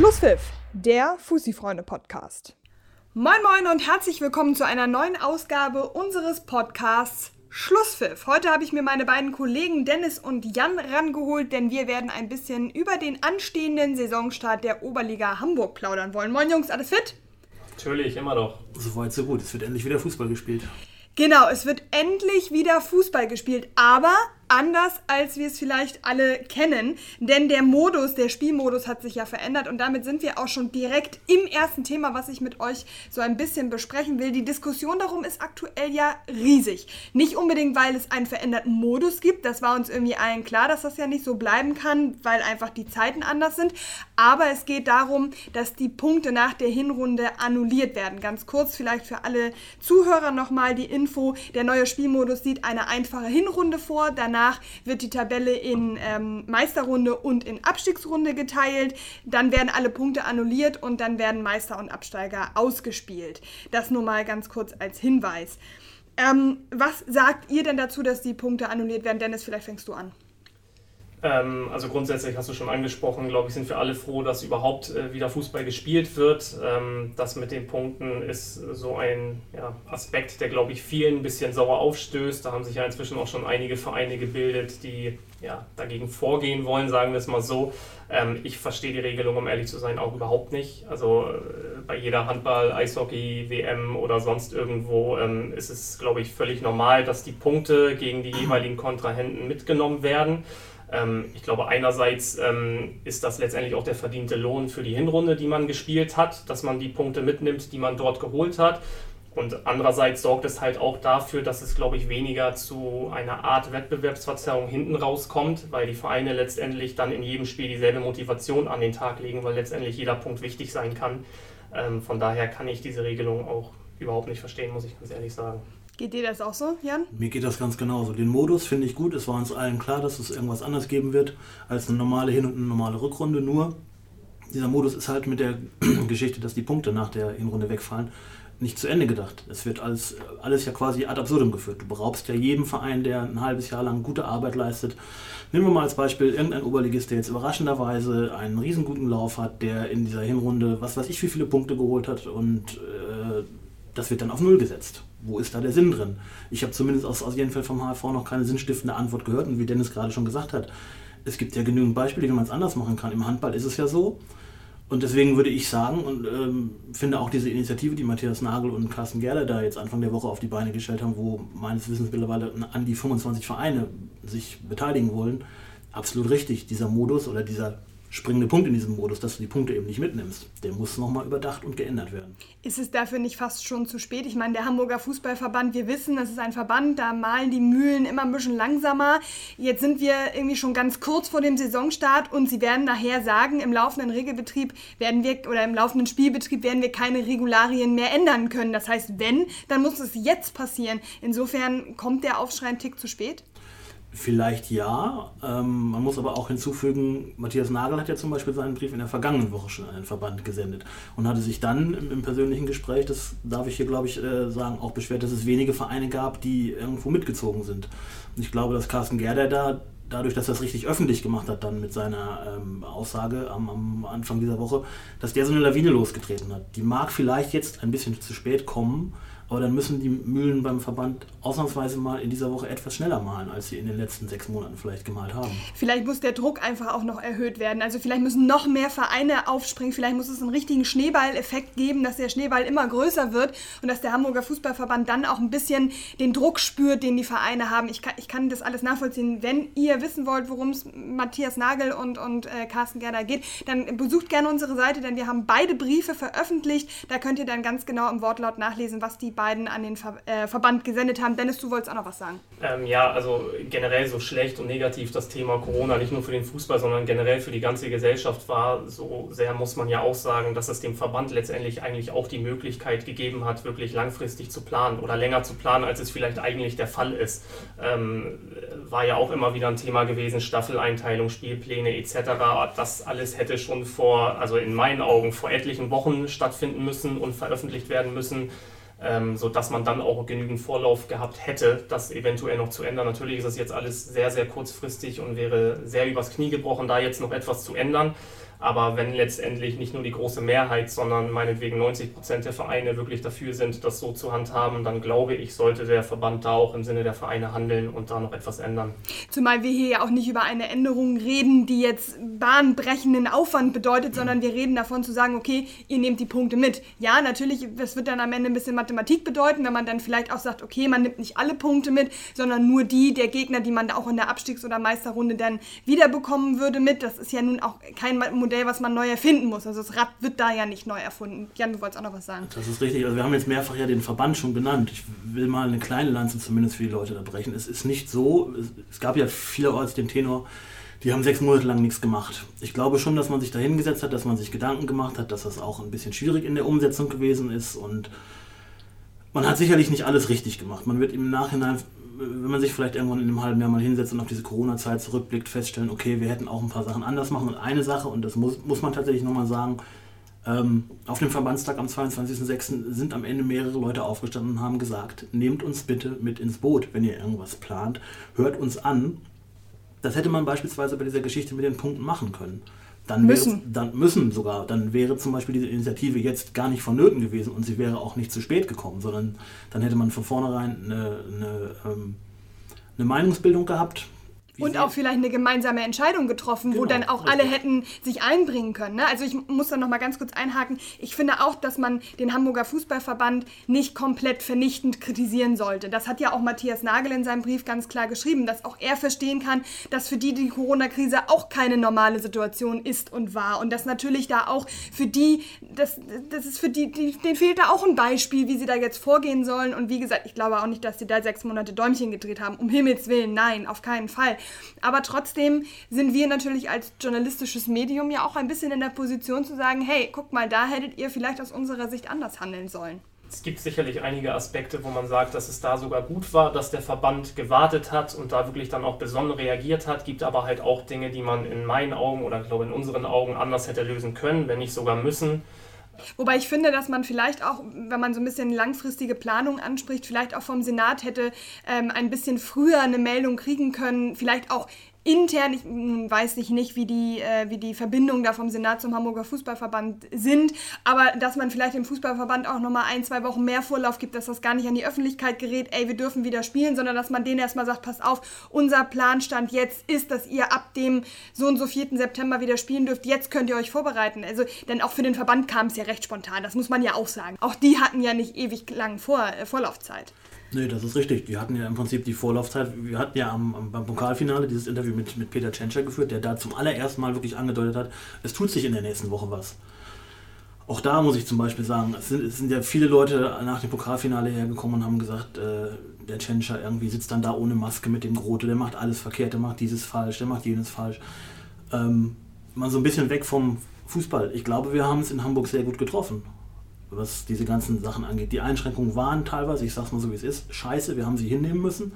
Schlusspfiff, der Fussi-Freunde-Podcast. Moin Moin und herzlich willkommen zu einer neuen Ausgabe unseres Podcasts Schlusspfiff. Heute habe ich mir meine beiden Kollegen Dennis und Jan rangeholt, denn wir werden ein bisschen über den anstehenden Saisonstart der Oberliga Hamburg plaudern wollen. Moin Jungs, alles fit? Natürlich, immer doch. So weit, so gut. Es wird endlich wieder Fußball gespielt. Genau, es wird endlich wieder Fußball gespielt, aber anders, als wir es vielleicht alle kennen. Denn der Modus, der Spielmodus hat sich ja verändert und damit sind wir auch schon direkt im ersten Thema, was ich mit euch so ein bisschen besprechen will. Die Diskussion darum ist aktuell ja riesig. Nicht unbedingt, weil es einen veränderten Modus gibt, das war uns irgendwie allen klar, dass das ja nicht so bleiben kann, weil einfach die Zeiten anders sind. Aber es geht darum, dass die Punkte nach der Hinrunde annulliert werden. Ganz kurz vielleicht für alle Zuhörer nochmal die Info. Der neue Spielmodus sieht eine einfache Hinrunde vor. Danach Danach wird die Tabelle in ähm, Meisterrunde und in Abstiegsrunde geteilt. Dann werden alle Punkte annulliert und dann werden Meister und Absteiger ausgespielt. Das nur mal ganz kurz als Hinweis. Ähm, was sagt ihr denn dazu, dass die Punkte annulliert werden? Dennis, vielleicht fängst du an. Ähm, also grundsätzlich hast du schon angesprochen, glaube ich, sind wir alle froh, dass überhaupt äh, wieder Fußball gespielt wird. Ähm, das mit den Punkten ist so ein ja, Aspekt, der, glaube ich, vielen ein bisschen sauer aufstößt. Da haben sich ja inzwischen auch schon einige Vereine gebildet, die ja, dagegen vorgehen wollen, sagen wir es mal so. Ähm, ich verstehe die Regelung, um ehrlich zu sein, auch überhaupt nicht. Also äh, bei jeder Handball, Eishockey, WM oder sonst irgendwo ähm, ist es, glaube ich, völlig normal, dass die Punkte gegen die jeweiligen Kontrahenten mitgenommen werden. Ähm, ich glaube, einerseits ähm, ist das letztendlich auch der verdiente Lohn für die Hinrunde, die man gespielt hat, dass man die Punkte mitnimmt, die man dort geholt hat. Und andererseits sorgt es halt auch dafür, dass es, glaube ich, weniger zu einer Art Wettbewerbsverzerrung hinten rauskommt, weil die Vereine letztendlich dann in jedem Spiel dieselbe Motivation an den Tag legen, weil letztendlich jeder Punkt wichtig sein kann. Ähm, von daher kann ich diese Regelung auch überhaupt nicht verstehen, muss ich ganz ehrlich sagen. Geht dir das auch so, Jan? Mir geht das ganz genauso. Den Modus finde ich gut. Es war uns allen klar, dass es irgendwas anderes geben wird als eine normale Hin- und eine normale Rückrunde. Nur dieser Modus ist halt mit der Geschichte, dass die Punkte nach der Hinrunde wegfallen, nicht zu Ende gedacht. Es wird alles, alles ja quasi ad absurdum geführt. Du beraubst ja jedem Verein, der ein halbes Jahr lang gute Arbeit leistet. Nehmen wir mal als Beispiel irgendein Oberligist, der jetzt überraschenderweise einen riesenguten Lauf hat, der in dieser Hinrunde, was weiß ich, wie viele Punkte geholt hat und äh, das wird dann auf Null gesetzt wo ist da der Sinn drin? Ich habe zumindest aus, aus jedem Fall vom HV noch keine sinnstiftende Antwort gehört. Und wie Dennis gerade schon gesagt hat, es gibt ja genügend Beispiele, wie man es anders machen kann. Im Handball ist es ja so. Und deswegen würde ich sagen und ähm, finde auch diese Initiative, die Matthias Nagel und Carsten Gerler da jetzt Anfang der Woche auf die Beine gestellt haben, wo meines Wissens mittlerweile an die 25 Vereine sich beteiligen wollen, absolut richtig. Dieser Modus oder dieser springende Punkt in diesem Modus, dass du die Punkte eben nicht mitnimmst. Der muss nochmal überdacht und geändert werden. Ist es dafür nicht fast schon zu spät? Ich meine, der Hamburger Fußballverband, wir wissen, das ist ein Verband, da malen die Mühlen immer ein bisschen langsamer. Jetzt sind wir irgendwie schon ganz kurz vor dem Saisonstart und sie werden nachher sagen, im laufenden Regelbetrieb werden wir oder im laufenden Spielbetrieb werden wir keine Regularien mehr ändern können. Das heißt, wenn, dann muss es jetzt passieren. Insofern kommt der Aufschrei ein Tick zu spät. Vielleicht ja. Ähm, man muss aber auch hinzufügen, Matthias Nagel hat ja zum Beispiel seinen Brief in der vergangenen Woche schon an den Verband gesendet und hatte sich dann im, im persönlichen Gespräch, das darf ich hier glaube ich äh, sagen, auch beschwert, dass es wenige Vereine gab, die irgendwo mitgezogen sind. Und ich glaube, dass Carsten Gerder da dadurch, dass er es richtig öffentlich gemacht hat, dann mit seiner ähm, Aussage am, am, Anfang dieser Woche, dass der so eine Lawine losgetreten hat. Die mag vielleicht jetzt ein bisschen zu spät kommen, aber dann müssen die Mühlen beim Verband ausnahmsweise mal in dieser Woche etwas schneller malen, als sie in den letzten sechs Monaten vielleicht gemalt haben. Vielleicht muss der Druck einfach auch noch erhöht werden. Also vielleicht müssen noch mehr Vereine aufspringen. Vielleicht muss es einen richtigen Schneeballeffekt geben, dass der Schneeball immer größer wird und dass der Hamburger Fußballverband dann auch ein bisschen den Druck spürt, den die Vereine haben. Ich kann, ich kann das alles nachvollziehen. Wenn ihr wissen wollt, worum es Matthias Nagel und, und äh, Carsten Gerda geht, dann besucht gerne unsere Seite, denn wir haben beide Briefe veröffentlicht. Da könnt ihr dann ganz genau im Wortlaut nachlesen, was die beiden an den Ver äh, Verband gesendet haben. Dennis, du wolltest auch noch was sagen. Ähm, ja, also generell so schlecht und negativ das Thema Corona nicht nur für den Fußball, sondern generell für die ganze Gesellschaft war. So sehr muss man ja auch sagen, dass es dem Verband letztendlich eigentlich auch die Möglichkeit gegeben hat, wirklich langfristig zu planen oder länger zu planen, als es vielleicht eigentlich der Fall ist. Ähm, war ja auch immer wieder ein Thema gewesen, Staffeleinteilung, Spielpläne etc. Das alles hätte schon vor, also in meinen Augen, vor etlichen Wochen stattfinden müssen und veröffentlicht werden müssen ähm, sodass man dann auch genügend Vorlauf gehabt hätte, das eventuell noch zu ändern. Natürlich ist es jetzt alles sehr, sehr kurzfristig und wäre sehr übers Knie gebrochen, da jetzt noch etwas zu ändern. Aber wenn letztendlich nicht nur die große Mehrheit, sondern meinetwegen 90 Prozent der Vereine wirklich dafür sind, das so zu handhaben, dann glaube ich, sollte der Verband da auch im Sinne der Vereine handeln und da noch etwas ändern. Zumal wir hier ja auch nicht über eine Änderung reden, die jetzt bahnbrechenden Aufwand bedeutet, sondern wir reden davon zu sagen, okay, ihr nehmt die Punkte mit. Ja, natürlich, das wird dann am Ende ein bisschen Mathematik bedeuten, wenn man dann vielleicht auch sagt, okay, man nimmt nicht alle Punkte mit, sondern nur die der Gegner, die man auch in der Abstiegs- oder Meisterrunde dann wiederbekommen würde mit. Das ist ja nun auch kein Modell, was man neu erfinden muss. Also das Rad wird da ja nicht neu erfunden. Jan, du wolltest auch noch was sagen. Das ist richtig. Also wir haben jetzt mehrfach ja den Verband schon genannt. Ich will mal eine kleine Lanze zumindest für die Leute da brechen. Es ist nicht so, es gab ja vielerorts den Tenor, die haben sechs Monate lang nichts gemacht. Ich glaube schon, dass man sich da hingesetzt hat, dass man sich Gedanken gemacht hat, dass das auch ein bisschen schwierig in der Umsetzung gewesen ist und man hat sicherlich nicht alles richtig gemacht. Man wird im Nachhinein wenn man sich vielleicht irgendwann in einem halben Jahr mal hinsetzt und auf diese Corona-Zeit zurückblickt, feststellen, okay, wir hätten auch ein paar Sachen anders machen. Und eine Sache, und das muss, muss man tatsächlich nochmal sagen, ähm, auf dem Verbandstag am 22.06. sind am Ende mehrere Leute aufgestanden und haben gesagt, nehmt uns bitte mit ins Boot, wenn ihr irgendwas plant, hört uns an. Das hätte man beispielsweise bei dieser Geschichte mit den Punkten machen können. Dann müssen. Wäre, dann müssen sogar. Dann wäre zum Beispiel diese Initiative jetzt gar nicht vonnöten gewesen und sie wäre auch nicht zu spät gekommen, sondern dann hätte man von vornherein eine, eine, ähm, eine Meinungsbildung gehabt, und auch vielleicht eine gemeinsame Entscheidung getroffen, genau, wo dann auch alle hätten sich einbringen können. Ne? Also ich muss da noch mal ganz kurz einhaken. Ich finde auch, dass man den Hamburger Fußballverband nicht komplett vernichtend kritisieren sollte. Das hat ja auch Matthias Nagel in seinem Brief ganz klar geschrieben, dass auch er verstehen kann, dass für die die Corona-Krise auch keine normale Situation ist und war. Und dass natürlich da auch für die, das, das ist für die, die, denen fehlt da auch ein Beispiel, wie sie da jetzt vorgehen sollen. Und wie gesagt, ich glaube auch nicht, dass sie da sechs Monate Däumchen gedreht haben. Um Himmels Willen, nein, auf keinen Fall. Aber trotzdem sind wir natürlich als journalistisches Medium ja auch ein bisschen in der Position zu sagen, hey, guck mal, da hättet ihr vielleicht aus unserer Sicht anders handeln sollen. Es gibt sicherlich einige Aspekte, wo man sagt, dass es da sogar gut war, dass der Verband gewartet hat und da wirklich dann auch besonnen reagiert hat. Gibt aber halt auch Dinge, die man in meinen Augen oder glaube in unseren Augen anders hätte lösen können, wenn nicht sogar müssen. Wobei ich finde, dass man vielleicht auch, wenn man so ein bisschen langfristige Planung anspricht, vielleicht auch vom Senat hätte ähm, ein bisschen früher eine Meldung kriegen können, vielleicht auch intern, ich weiß nicht, nicht wie, die, äh, wie die Verbindungen da vom Senat zum Hamburger Fußballverband sind, aber dass man vielleicht dem Fußballverband auch nochmal ein, zwei Wochen mehr Vorlauf gibt, dass das gar nicht an die Öffentlichkeit gerät, ey, wir dürfen wieder spielen, sondern dass man denen erstmal sagt, passt auf, unser Planstand jetzt ist, dass ihr ab dem so und so 4. September wieder spielen dürft, jetzt könnt ihr euch vorbereiten. Also, denn auch für den Verband kam es ja recht spontan, das muss man ja auch sagen. Auch die hatten ja nicht ewig lang Vor äh, Vorlaufzeit. Nee, das ist richtig. Die hatten ja im Prinzip die Vorlaufzeit. Wir hatten ja am, am, beim Pokalfinale dieses Interview mit, mit Peter Tschentscher geführt, der da zum allerersten Mal wirklich angedeutet hat, es tut sich in der nächsten Woche was. Auch da muss ich zum Beispiel sagen, es sind, es sind ja viele Leute nach dem Pokalfinale hergekommen und haben gesagt, äh, der Tschentscher irgendwie sitzt dann da ohne Maske mit dem Grote, der macht alles verkehrt, der macht dieses falsch, der macht jenes falsch. Ähm, mal so ein bisschen weg vom Fußball. Ich glaube, wir haben es in Hamburg sehr gut getroffen was diese ganzen Sachen angeht. Die Einschränkungen waren teilweise, ich sag's mal so wie es ist, scheiße, wir haben sie hinnehmen müssen.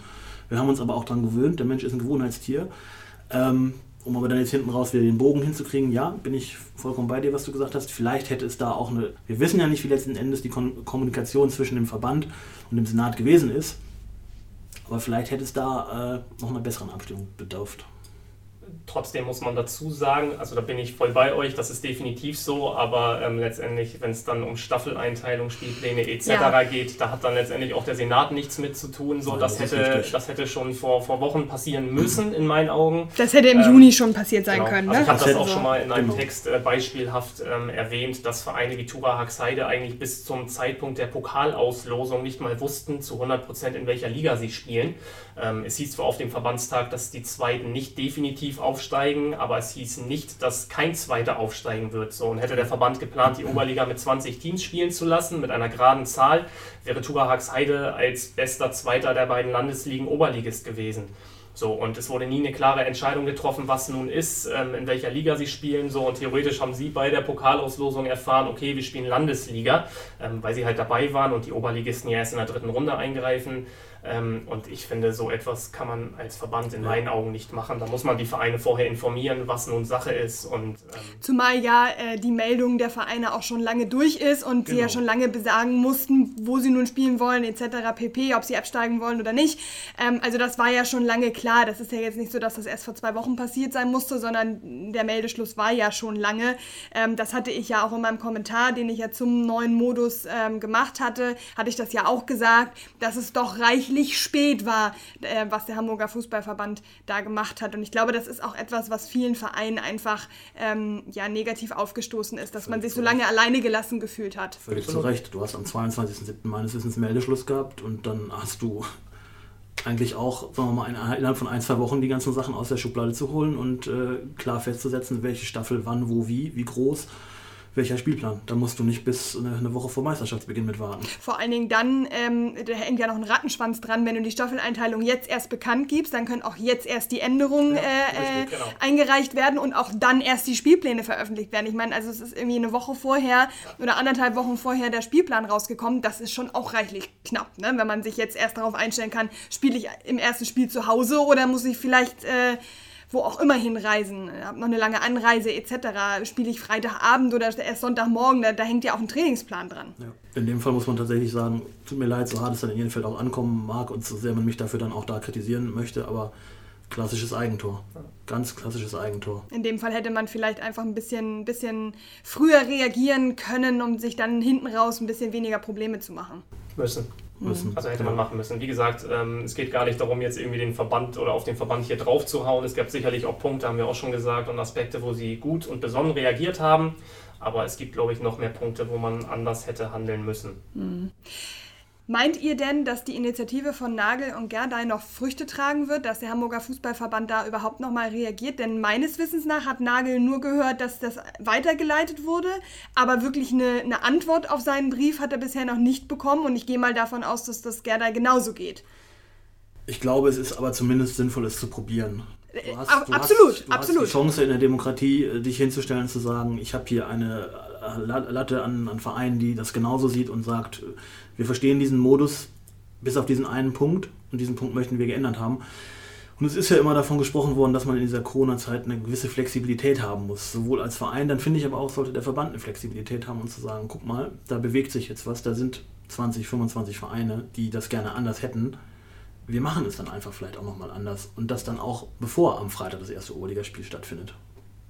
Wir haben uns aber auch daran gewöhnt, der Mensch ist ein Gewohnheitstier. Ähm, um aber dann jetzt hinten raus wieder den Bogen hinzukriegen, ja, bin ich vollkommen bei dir, was du gesagt hast. Vielleicht hätte es da auch eine, wir wissen ja nicht, wie letzten Endes die Kommunikation zwischen dem Verband und dem Senat gewesen ist, aber vielleicht hätte es da äh, noch einer besseren Abstimmung bedurft. Trotzdem muss man dazu sagen, also da bin ich voll bei euch, das ist definitiv so, aber ähm, letztendlich, wenn es dann um Staffeleinteilung, Spielpläne etc. Ja. geht, da hat dann letztendlich auch der Senat nichts mit zu tun. So, das, das hätte, das hätte schon vor, vor Wochen passieren müssen, in meinen Augen. Das hätte im ähm, Juni schon passiert sein genau. können. Also ne? ich habe das auch schon mal in einem genau. Text äh, beispielhaft ähm, erwähnt, dass Vereine wie Tura Haxheide eigentlich bis zum Zeitpunkt der Pokalauslosung nicht mal wussten zu 100 Prozent, in welcher Liga sie spielen. Ähm, es hieß zwar auf dem Verbandstag, dass die Zweiten nicht definitiv aufsteigen, aber es hieß nicht, dass kein Zweiter aufsteigen wird. So, und hätte der Verband geplant, die Oberliga mit 20 Teams spielen zu lassen, mit einer geraden Zahl, wäre Tura Haxheide als bester Zweiter der beiden Landesligen Oberligist gewesen. So, und es wurde nie eine klare Entscheidung getroffen, was nun ist, ähm, in welcher Liga sie spielen. So, und theoretisch haben sie bei der Pokalauslosung erfahren, okay, wir spielen Landesliga, ähm, weil sie halt dabei waren und die Oberligisten ja erst in der dritten Runde eingreifen. Ähm, und ich finde, so etwas kann man als Verband in ja. meinen Augen nicht machen. Da muss man die Vereine vorher informieren, was nun Sache ist. Und, ähm Zumal ja äh, die Meldung der Vereine auch schon lange durch ist und genau. sie ja genau. schon lange besagen mussten, wo sie nun spielen wollen, etc. pp., ob sie absteigen wollen oder nicht. Ähm, also das war ja schon lange klar. Das ist ja jetzt nicht so, dass das erst vor zwei Wochen passiert sein musste, sondern der Meldeschluss war ja schon lange. Ähm, das hatte ich ja auch in meinem Kommentar, den ich ja zum neuen Modus ähm, gemacht hatte, hatte ich das ja auch gesagt, dass es doch reichlich spät war, äh, was der Hamburger Fußballverband da gemacht hat. Und ich glaube, das ist auch etwas, was vielen Vereinen einfach ähm, ja, negativ aufgestoßen ist, dass Völlig man sich so lange alleine gelassen gefühlt hat. Völlig zu Recht. Du hast am 22.07. meines Wissens Meldeschluss gehabt und dann hast du eigentlich auch, sagen wir mal, innerhalb von ein, zwei Wochen die ganzen Sachen aus der Schublade zu holen und äh, klar festzusetzen, welche Staffel wann, wo, wie, wie groß welcher Spielplan. Da musst du nicht bis eine, Woche vor Meisterschaftsbeginn mit warten. Vor allen Dingen dann, ähm, da hängt ja noch ein Rattenschwanz dran, wenn du die Staffeleinteilung jetzt erst bekannt gibst, dann können auch jetzt erst die Änderungen ja, äh, richtig, genau. eingereicht werden und auch dann erst die Spielpläne veröffentlicht werden. Ich meine, also es ist irgendwie eine Woche vorher oder anderthalb Wochen vorher der Spielplan rausgekommen. Das ist schon auch reichlich knapp, ne? wenn man sich jetzt erst darauf einstellen kann, spiele ich im ersten Spiel zu Hause oder muss ich vielleicht... Äh, wo auch immer hinreisen, habe noch eine lange Anreise etc. Spiele ich Freitagabend oder erst Sonntagmorgen, da, da hängt ja auch ein Trainingsplan dran. Ja. In dem Fall muss man tatsächlich sagen, tut mir leid, so hart es dann in jedem Fall auch ankommen mag und so sehr man mich dafür dann auch da kritisieren möchte, aber klassisches Eigentor. Ganz klassisches Eigentor. In dem Fall hätte man vielleicht einfach ein bisschen, bisschen früher reagieren können, um sich dann hinten raus ein bisschen weniger Probleme zu machen. Müssen müssen. Also hätte man machen müssen. Wie gesagt, ähm, es geht gar nicht darum, jetzt irgendwie den Verband oder auf den Verband hier drauf zu hauen. Es gab sicherlich auch Punkte, haben wir auch schon gesagt, und Aspekte, wo sie gut und besonnen reagiert haben. Aber es gibt, glaube ich, noch mehr Punkte, wo man anders hätte handeln müssen. Mhm. Meint ihr denn, dass die Initiative von Nagel und Gerdei noch Früchte tragen wird, dass der Hamburger Fußballverband da überhaupt nochmal reagiert? Denn meines Wissens nach hat Nagel nur gehört, dass das weitergeleitet wurde, aber wirklich eine, eine Antwort auf seinen Brief hat er bisher noch nicht bekommen und ich gehe mal davon aus, dass das Gerdei genauso geht. Ich glaube, es ist aber zumindest sinnvoll, es zu probieren. Du hast, du absolut, hast, du absolut. Hast die Chance in der Demokratie, äh, dich hinzustellen und zu sagen, ich habe hier eine äh, Latte an, an Vereinen, die das genauso sieht und sagt, wir verstehen diesen Modus bis auf diesen einen Punkt und diesen Punkt möchten wir geändert haben. Und es ist ja immer davon gesprochen worden, dass man in dieser Corona-Zeit eine gewisse Flexibilität haben muss, sowohl als Verein, dann finde ich aber auch, sollte der Verband eine Flexibilität haben und zu sagen, guck mal, da bewegt sich jetzt was, da sind 20, 25 Vereine, die das gerne anders hätten. Wir machen es dann einfach vielleicht auch nochmal anders und das dann auch bevor am Freitag das erste Oberligaspiel stattfindet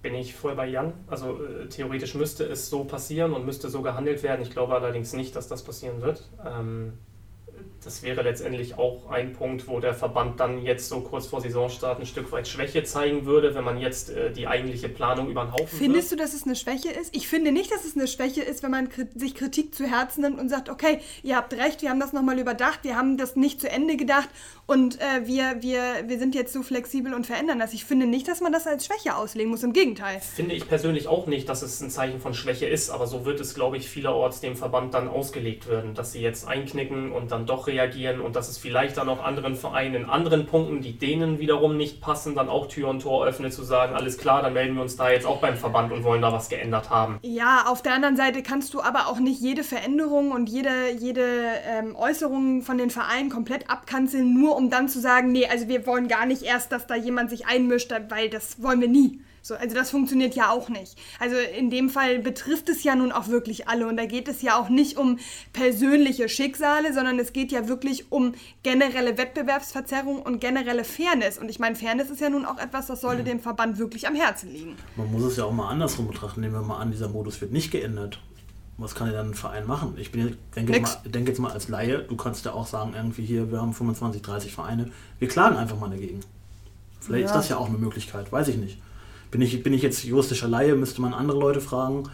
bin ich voll bei Jan. Also äh, theoretisch müsste es so passieren und müsste so gehandelt werden. Ich glaube allerdings nicht, dass das passieren wird. Ähm, das wäre letztendlich auch ein Punkt, wo der Verband dann jetzt so kurz vor Saisonstart ein Stück weit Schwäche zeigen würde, wenn man jetzt äh, die eigentliche Planung über den Haufen Findest wird. du, dass es eine Schwäche ist? Ich finde nicht, dass es eine Schwäche ist, wenn man sich Kritik zu Herzen nimmt und sagt, okay, ihr habt recht, wir haben das nochmal überdacht, wir haben das nicht zu Ende gedacht und äh, wir, wir, wir sind jetzt so flexibel und verändern das. Ich finde nicht, dass man das als Schwäche auslegen muss, im Gegenteil. Finde ich persönlich auch nicht, dass es ein Zeichen von Schwäche ist, aber so wird es, glaube ich, vielerorts dem Verband dann ausgelegt werden, dass sie jetzt einknicken und dann doch reagieren und dass es vielleicht dann auch anderen Vereinen in anderen Punkten, die denen wiederum nicht passen, dann auch Tür und Tor öffnet, zu sagen, alles klar, dann melden wir uns da jetzt auch beim Verband und wollen da was geändert haben. Ja, auf der anderen Seite kannst du aber auch nicht jede Veränderung und jede, jede ähm, Äußerung von den Vereinen komplett abkanzeln, nur um dann zu sagen, nee, also wir wollen gar nicht erst, dass da jemand sich einmischt, weil das wollen wir nie. So, also das funktioniert ja auch nicht. Also in dem Fall betrifft es ja nun auch wirklich alle und da geht es ja auch nicht um persönliche Schicksale, sondern es geht ja wirklich um generelle Wettbewerbsverzerrung und generelle Fairness. Und ich meine, Fairness ist ja nun auch etwas, das sollte dem Verband wirklich am Herzen liegen. Man muss es ja auch mal andersrum betrachten. Nehmen wir mal an, dieser Modus wird nicht geändert was kann denn dann ein Verein machen? Ich bin, denke, jetzt mal, denke jetzt mal als Laie, du kannst ja auch sagen, irgendwie hier, wir haben 25, 30 Vereine, wir klagen einfach mal dagegen. Vielleicht ja. ist das ja auch eine Möglichkeit, weiß ich nicht. Bin ich, bin ich jetzt juristischer Laie, müsste man andere Leute fragen.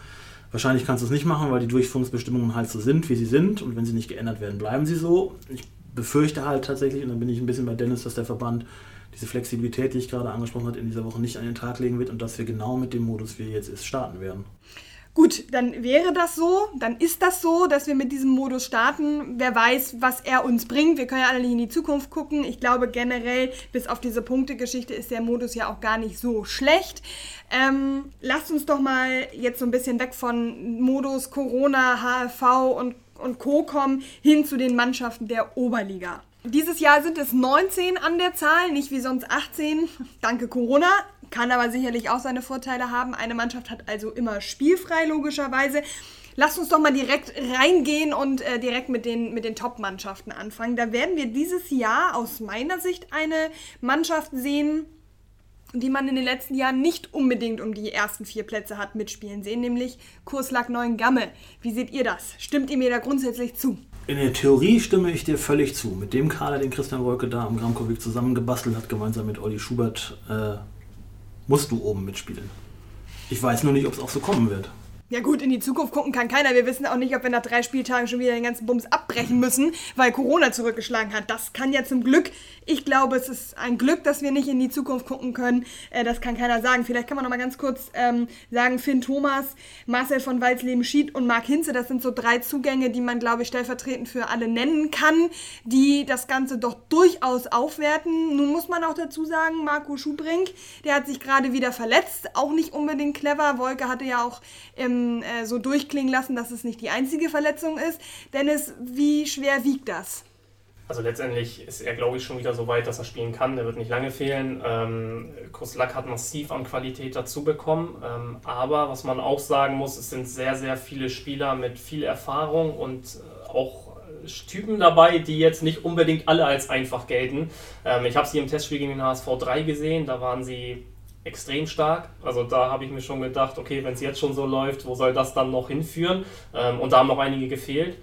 Wahrscheinlich kannst du es nicht machen, weil die Durchführungsbestimmungen halt so sind, wie sie sind. Und wenn sie nicht geändert werden, bleiben sie so. Ich befürchte halt tatsächlich, und dann bin ich ein bisschen bei Dennis, dass der Verband diese Flexibilität, die ich gerade angesprochen habe, in dieser Woche nicht an den Tag legen wird und dass wir genau mit dem Modus, wie er jetzt ist, starten werden. Gut, dann wäre das so, dann ist das so, dass wir mit diesem Modus starten. Wer weiß, was er uns bringt. Wir können ja alle nicht in die Zukunft gucken. Ich glaube generell, bis auf diese Punktegeschichte ist der Modus ja auch gar nicht so schlecht. Ähm, lasst uns doch mal jetzt so ein bisschen weg von Modus Corona, HFV und, und Co. kommen, hin zu den Mannschaften der Oberliga. Dieses Jahr sind es 19 an der Zahl, nicht wie sonst 18, danke Corona. Kann aber sicherlich auch seine Vorteile haben. Eine Mannschaft hat also immer spielfrei, logischerweise. Lasst uns doch mal direkt reingehen und äh, direkt mit den, mit den Top-Mannschaften anfangen. Da werden wir dieses Jahr aus meiner Sicht eine Mannschaft sehen, die man in den letzten Jahren nicht unbedingt um die ersten vier Plätze hat mitspielen sehen, nämlich Kurslack Neuengamme. Wie seht ihr das? Stimmt ihr mir da grundsätzlich zu? In der Theorie stimme ich dir völlig zu. Mit dem Kader, den Christian Wolke da am Gramkowik zusammengebastelt hat, gemeinsam mit Olli Schubert, äh, musst du oben mitspielen. Ich weiß nur nicht, ob es auch so kommen wird. Ja gut, in die Zukunft gucken kann keiner. Wir wissen auch nicht, ob wir nach drei Spieltagen schon wieder den ganzen Bums abbrechen müssen, weil Corona zurückgeschlagen hat. Das kann ja zum Glück, ich glaube, es ist ein Glück, dass wir nicht in die Zukunft gucken können. Äh, das kann keiner sagen. Vielleicht kann man noch mal ganz kurz ähm, sagen, Finn Thomas, Marcel von Walsleben-Schied und Marc Hinze, das sind so drei Zugänge, die man, glaube ich, stellvertretend für alle nennen kann, die das Ganze doch durchaus aufwerten. Nun muss man auch dazu sagen, Marco Schubrink, der hat sich gerade wieder verletzt. Auch nicht unbedingt clever. Wolke hatte ja auch im äh, so durchklingen lassen, dass es nicht die einzige Verletzung ist. Dennis, wie schwer wiegt das? Also letztendlich ist er, glaube ich, schon wieder so weit, dass er spielen kann. Der wird nicht lange fehlen. Ähm, Koslak hat massiv an Qualität dazu bekommen. Ähm, aber was man auch sagen muss, es sind sehr, sehr viele Spieler mit viel Erfahrung und äh, auch Typen dabei, die jetzt nicht unbedingt alle als einfach gelten. Ähm, ich habe sie im Testspiel gegen den HSV 3 gesehen. Da waren sie extrem stark. Also da habe ich mir schon gedacht, okay, wenn es jetzt schon so läuft, wo soll das dann noch hinführen? Ähm, und da haben noch einige gefehlt.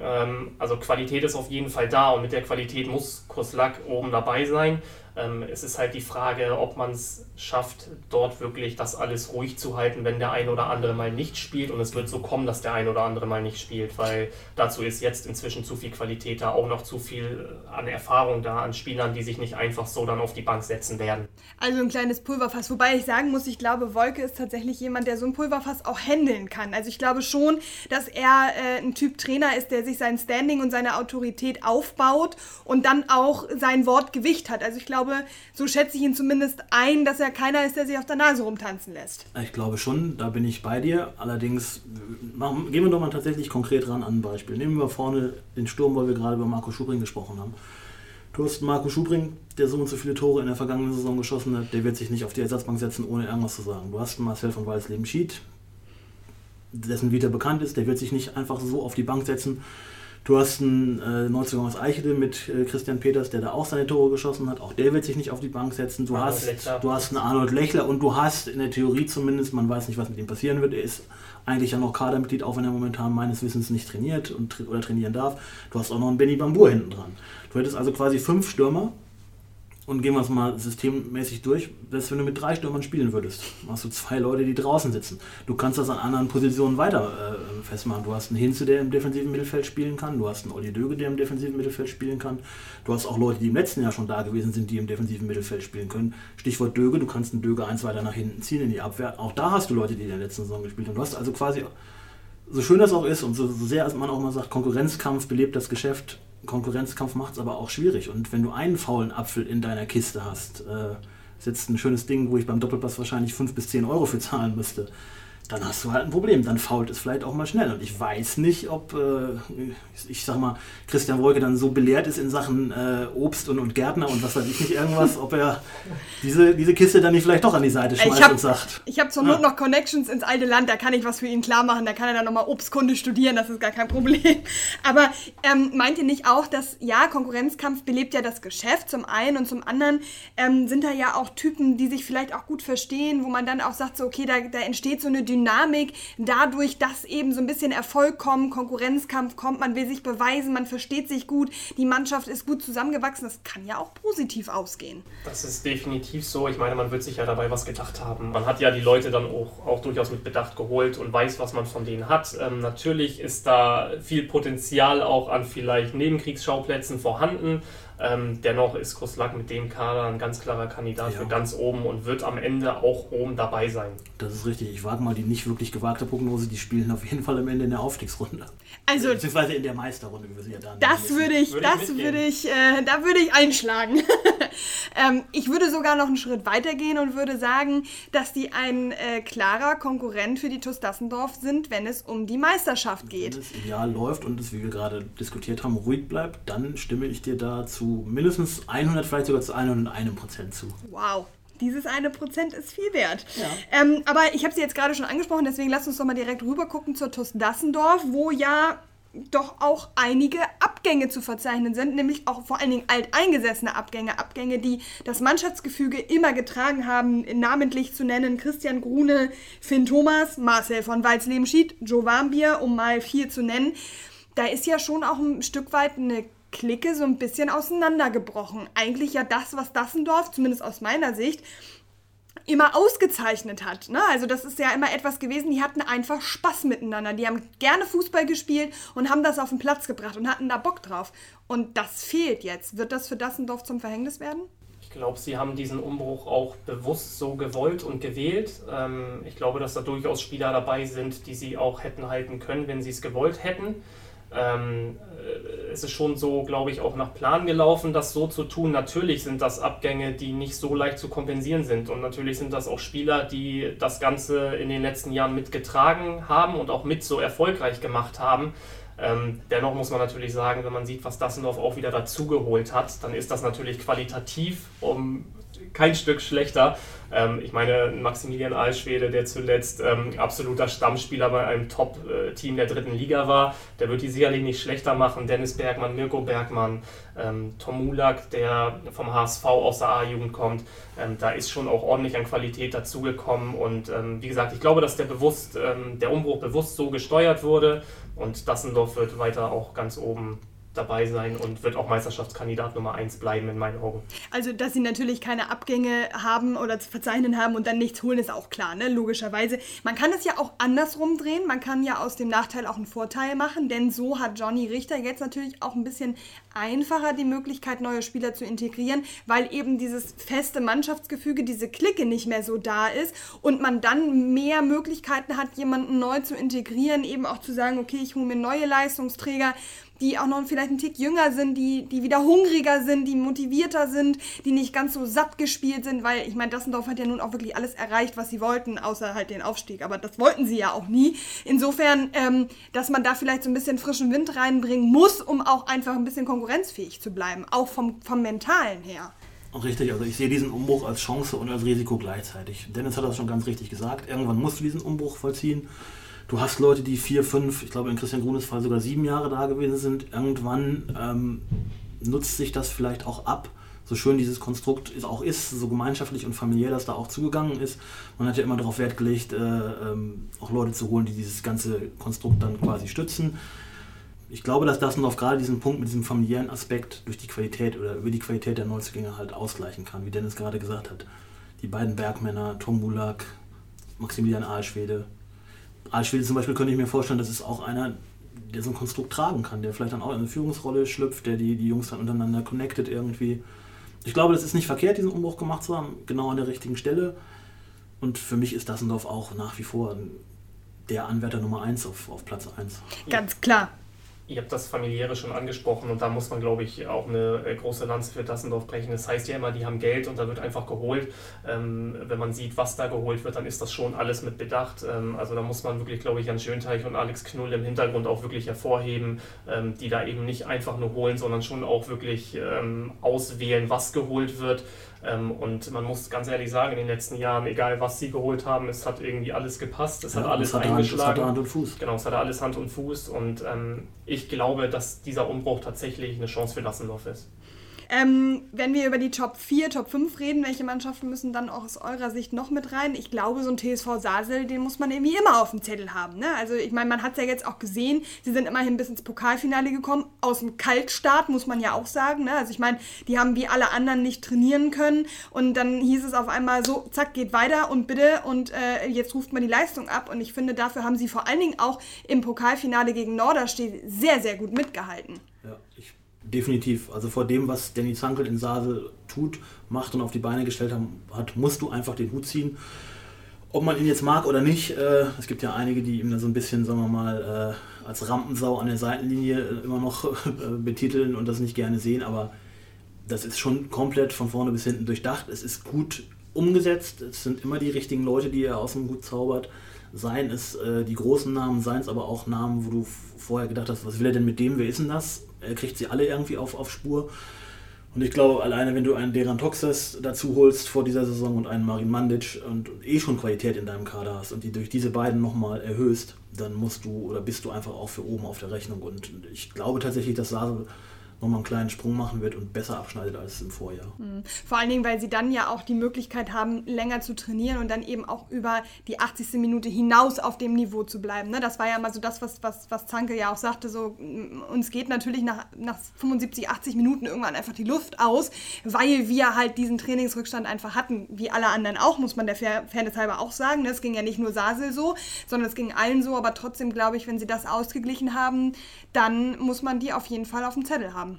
Ähm, also Qualität ist auf jeden Fall da und mit der Qualität muss Koslak oben dabei sein. Ähm, es ist halt die Frage, ob man es schafft, dort wirklich das alles ruhig zu halten, wenn der ein oder andere mal nicht spielt. Und es wird so kommen, dass der ein oder andere mal nicht spielt, weil dazu ist jetzt inzwischen zu viel Qualität da, auch noch zu viel äh, an Erfahrung da, an Spielern, die sich nicht einfach so dann auf die Bank setzen werden. Also ein kleines Pulverfass. Wobei ich sagen muss, ich glaube, Wolke ist tatsächlich jemand, der so ein Pulverfass auch handeln kann. Also ich glaube schon, dass er äh, ein Typ Trainer ist, der sich sein Standing und seine Autorität aufbaut und dann auch sein Wortgewicht hat. Also ich glaube, so schätze ich ihn zumindest ein, dass er keiner ist, der sich auf der Nase rumtanzen lässt. Ich glaube schon, da bin ich bei dir. Allerdings machen, gehen wir doch mal tatsächlich konkret ran an ein Beispiel. Nehmen wir vorne den Sturm, weil wir gerade über Marco Schubring gesprochen haben. Du hast Marco Schubring, der so und so viele Tore in der vergangenen Saison geschossen hat, der wird sich nicht auf die Ersatzbank setzen, ohne irgendwas zu sagen. Du hast Marcel von Weisleben-Schied, dessen Vita bekannt ist, der wird sich nicht einfach so auf die Bank setzen, Du hast einen äh, Neuzugang aus Eichede mit äh, Christian Peters, der da auch seine Tore geschossen hat. Auch der wird sich nicht auf die Bank setzen. Du, hast, du hast einen Arnold Lechler und du hast in der Theorie zumindest, man weiß nicht, was mit ihm passieren wird. Er ist eigentlich ja noch Kadermitglied, auch wenn er momentan meines Wissens nicht trainiert und, oder trainieren darf. Du hast auch noch einen Benny Bambur hinten dran. Du hättest also quasi fünf Stürmer, und gehen wir es mal systemmäßig durch, selbst wenn du mit drei Stürmern spielen würdest, hast du zwei Leute, die draußen sitzen. Du kannst das an anderen Positionen weiter äh, festmachen. Du hast einen Hinze, der im defensiven Mittelfeld spielen kann, du hast einen Olli Döge, der im defensiven Mittelfeld spielen kann, du hast auch Leute, die im letzten Jahr schon da gewesen sind, die im defensiven Mittelfeld spielen können. Stichwort Döge, du kannst einen Döge eins weiter nach hinten ziehen in die Abwehr. Auch da hast du Leute, die in der letzten Saison gespielt haben. Du hast also quasi, so schön das auch ist und so, so sehr man auch mal sagt, Konkurrenzkampf belebt das Geschäft, Konkurrenzkampf macht es aber auch schwierig. Und wenn du einen faulen Apfel in deiner Kiste hast, äh, ist jetzt ein schönes Ding, wo ich beim Doppelpass wahrscheinlich 5 bis 10 Euro für zahlen müsste dann hast du halt ein Problem. Dann fault es vielleicht auch mal schnell. Und ich weiß nicht, ob, äh, ich sag mal, Christian Wolke dann so belehrt ist in Sachen äh, Obst und, und Gärtner und was weiß ich nicht, irgendwas, ob er diese, diese Kiste dann nicht vielleicht doch an die Seite schmeißt hab, und sagt. Ich habe zur Not ja. noch Connections ins alte Land, da kann ich was für ihn klar machen, da kann er dann nochmal Obstkunde studieren, das ist gar kein Problem. Aber ähm, meint ihr nicht auch, dass, ja, Konkurrenzkampf belebt ja das Geschäft zum einen und zum anderen ähm, sind da ja auch Typen, die sich vielleicht auch gut verstehen, wo man dann auch sagt, so, okay, da, da entsteht so eine Dynamik Dynamik, dadurch, dass eben so ein bisschen Erfolg kommt, Konkurrenzkampf kommt, man will sich beweisen, man versteht sich gut, die Mannschaft ist gut zusammengewachsen. Das kann ja auch positiv ausgehen. Das ist definitiv so. Ich meine, man wird sich ja dabei was gedacht haben. Man hat ja die Leute dann auch, auch durchaus mit Bedacht geholt und weiß, was man von denen hat. Ähm, natürlich ist da viel Potenzial auch an vielleicht Nebenkriegsschauplätzen vorhanden. Ähm, dennoch ist Koslak mit dem Kader ein ganz klarer Kandidat ja. für ganz oben und wird am Ende auch oben dabei sein. Das ist richtig. Ich wage mal die nicht wirklich gewagte Prognose. Die spielen auf jeden Fall am Ende in der Aufstiegsrunde. Also, Beziehungsweise in der Meisterrunde. Wir sind ja da das würde ich, würde das ich würde ich, äh, da würde ich einschlagen. ähm, ich würde sogar noch einen Schritt weiter gehen und würde sagen, dass die ein äh, klarer Konkurrent für die TuS Dassendorf sind, wenn es um die Meisterschaft geht. Wenn es ideal läuft und es, wie wir gerade diskutiert haben, ruhig bleibt, dann stimme ich dir dazu zu mindestens 100, vielleicht sogar zu 101 Prozent zu. Wow. Dieses eine Prozent ist viel wert. Ja. Ähm, aber ich habe sie jetzt gerade schon angesprochen, deswegen lass uns doch mal direkt rüber gucken zur TUS Dassendorf, wo ja doch auch einige Abgänge zu verzeichnen sind, nämlich auch vor allen Dingen alteingesessene Abgänge, Abgänge, die das Mannschaftsgefüge immer getragen haben, namentlich zu nennen Christian Grune, Finn Thomas, Marcel von Walsleben-Schied, Joe Warmbier, um mal vier zu nennen. Da ist ja schon auch ein Stück weit eine Clique so ein bisschen auseinandergebrochen. Eigentlich ja das, was Dassendorf, zumindest aus meiner Sicht, immer ausgezeichnet hat. Ne? Also das ist ja immer etwas gewesen, die hatten einfach Spaß miteinander. Die haben gerne Fußball gespielt und haben das auf den Platz gebracht und hatten da Bock drauf. Und das fehlt jetzt. Wird das für Dassendorf zum Verhängnis werden? Ich glaube, sie haben diesen Umbruch auch bewusst so gewollt und gewählt. Ähm, ich glaube, dass da durchaus Spieler dabei sind, die sie auch hätten halten können, wenn sie es gewollt hätten. Ähm, äh, es ist schon so, glaube ich, auch nach Plan gelaufen, das so zu tun. Natürlich sind das Abgänge, die nicht so leicht zu kompensieren sind. Und natürlich sind das auch Spieler, die das Ganze in den letzten Jahren mitgetragen haben und auch mit so erfolgreich gemacht haben. Ähm, dennoch muss man natürlich sagen, wenn man sieht, was Dassendorf auch wieder dazugeholt hat, dann ist das natürlich qualitativ um kein Stück schlechter. Ähm, ich meine, Maximilian Alschwede, der zuletzt ähm, absoluter Stammspieler bei einem Top-Team der dritten Liga war, der wird die sicherlich nicht schlechter machen. Dennis Bergmann, Mirko Bergmann, ähm, Tom Mulak, der vom HSV aus der A-Jugend kommt, ähm, da ist schon auch ordentlich an Qualität dazugekommen. Und ähm, wie gesagt, ich glaube, dass der, bewusst, ähm, der Umbruch bewusst so gesteuert wurde und Dassendorf wird weiter auch ganz oben dabei sein und wird auch Meisterschaftskandidat Nummer 1 bleiben in meinen Augen. Also, dass sie natürlich keine Abgänge haben oder zu verzeichnen haben und dann nichts holen, ist auch klar, ne? logischerweise. Man kann es ja auch andersrum drehen. Man kann ja aus dem Nachteil auch einen Vorteil machen, denn so hat Johnny Richter jetzt natürlich auch ein bisschen einfacher die Möglichkeit, neue Spieler zu integrieren, weil eben dieses feste Mannschaftsgefüge, diese Clique nicht mehr so da ist und man dann mehr Möglichkeiten hat, jemanden neu zu integrieren, eben auch zu sagen, okay, ich hole mir neue Leistungsträger die auch noch vielleicht einen Tick jünger sind, die, die wieder hungriger sind, die motivierter sind, die nicht ganz so satt gespielt sind, weil ich meine, Dassendorf hat ja nun auch wirklich alles erreicht, was sie wollten, außer halt den Aufstieg. Aber das wollten sie ja auch nie. Insofern, ähm, dass man da vielleicht so ein bisschen frischen Wind reinbringen muss, um auch einfach ein bisschen konkurrenzfähig zu bleiben, auch vom, vom Mentalen her. Richtig, also ich sehe diesen Umbruch als Chance und als Risiko gleichzeitig. Dennis hat das schon ganz richtig gesagt. Irgendwann musst du diesen Umbruch vollziehen. Du hast Leute, die vier, fünf, ich glaube in Christian Grunes Fall sogar sieben Jahre da gewesen sind. Irgendwann ähm, nutzt sich das vielleicht auch ab. So schön dieses Konstrukt auch ist, so gemeinschaftlich und familiär das da auch zugegangen ist. Man hat ja immer darauf Wert gelegt, äh, ähm, auch Leute zu holen, die dieses ganze Konstrukt dann quasi stützen. Ich glaube, dass das noch gerade diesen Punkt mit diesem familiären Aspekt durch die Qualität oder über die Qualität der Neuzugänge halt ausgleichen kann, wie Dennis gerade gesagt hat. Die beiden Bergmänner, Tom Bulak, Maximilian Aalschwede, Alschwede zum Beispiel könnte ich mir vorstellen, das ist auch einer, der so ein Konstrukt tragen kann, der vielleicht dann auch in eine Führungsrolle schlüpft, der die, die Jungs dann untereinander connected irgendwie. Ich glaube, das ist nicht verkehrt, diesen Umbruch gemacht zu haben, genau an der richtigen Stelle. Und für mich ist Dassendorf auch nach wie vor der Anwärter Nummer 1 auf, auf Platz 1. Ganz klar. Ihr habt das familiäre schon angesprochen und da muss man, glaube ich, auch eine äh, große Lanze für Dassendorf brechen. Das heißt ja immer, die haben Geld und da wird einfach geholt. Ähm, wenn man sieht, was da geholt wird, dann ist das schon alles mit Bedacht. Ähm, also da muss man wirklich, glaube ich, Jan Schönteich und Alex Knull im Hintergrund auch wirklich hervorheben, ähm, die da eben nicht einfach nur holen, sondern schon auch wirklich ähm, auswählen, was geholt wird. Ähm, und man muss ganz ehrlich sagen, in den letzten Jahren, egal was sie geholt haben, es hat irgendwie alles gepasst, es ja, hat alles es hat eingeschlagen. Hand, Hand und Fuß. Genau, es hat alles Hand und Fuß. Und ähm, ich glaube, dass dieser Umbruch tatsächlich eine Chance für Lassendorf ist. Ähm, wenn wir über die Top 4, Top 5 reden, welche Mannschaften müssen dann auch aus eurer Sicht noch mit rein? Ich glaube, so ein TSV Sasel, den muss man irgendwie immer auf dem Zettel haben. Ne? Also ich meine, man hat es ja jetzt auch gesehen, sie sind immerhin bis ins Pokalfinale gekommen, aus dem Kaltstart, muss man ja auch sagen. Ne? Also ich meine, die haben wie alle anderen nicht trainieren können und dann hieß es auf einmal so, zack, geht weiter und bitte und äh, jetzt ruft man die Leistung ab und ich finde, dafür haben sie vor allen Dingen auch im Pokalfinale gegen Norderstedt sehr, sehr gut mitgehalten. Ja, ich definitiv. Also vor dem, was Danny Zankel in Sasel tut, macht und auf die Beine gestellt hat, musst du einfach den Hut ziehen. Ob man ihn jetzt mag oder nicht, äh, es gibt ja einige, die ihn so ein bisschen, sagen wir mal, äh, als Rampensau an der Seitenlinie äh, immer noch äh, betiteln und das nicht gerne sehen, aber das ist schon komplett von vorne bis hinten durchdacht. Es ist gut umgesetzt, es sind immer die richtigen Leute, die er aus dem Hut zaubert. Seien es äh, die großen Namen, seien es aber auch Namen, wo du vorher gedacht hast, was will er denn mit dem, wer ist denn das? Er kriegt sie alle irgendwie auf, auf Spur. Und ich glaube, alleine wenn du einen Deran Toxes dazu holst vor dieser Saison und einen Marin Mandic und eh schon Qualität in deinem Kader hast und die durch diese beiden nochmal erhöhst, dann musst du oder bist du einfach auch für oben auf der Rechnung. Und ich glaube tatsächlich, dass Sasel nochmal einen kleinen Sprung machen wird und besser abschneidet als im Vorjahr. Mhm. Vor allen Dingen, weil sie dann ja auch die Möglichkeit haben, länger zu trainieren und dann eben auch über die 80. Minute hinaus auf dem Niveau zu bleiben. Ne? Das war ja mal so das, was, was, was Zanke ja auch sagte, so uns geht natürlich nach, nach 75, 80 Minuten irgendwann einfach die Luft aus, weil wir halt diesen Trainingsrückstand einfach hatten, wie alle anderen auch, muss man der Fairness halber auch sagen. Es ging ja nicht nur Sasel so, sondern es ging allen so, aber trotzdem glaube ich, wenn sie das ausgeglichen haben, dann muss man die auf jeden Fall auf dem Zettel haben.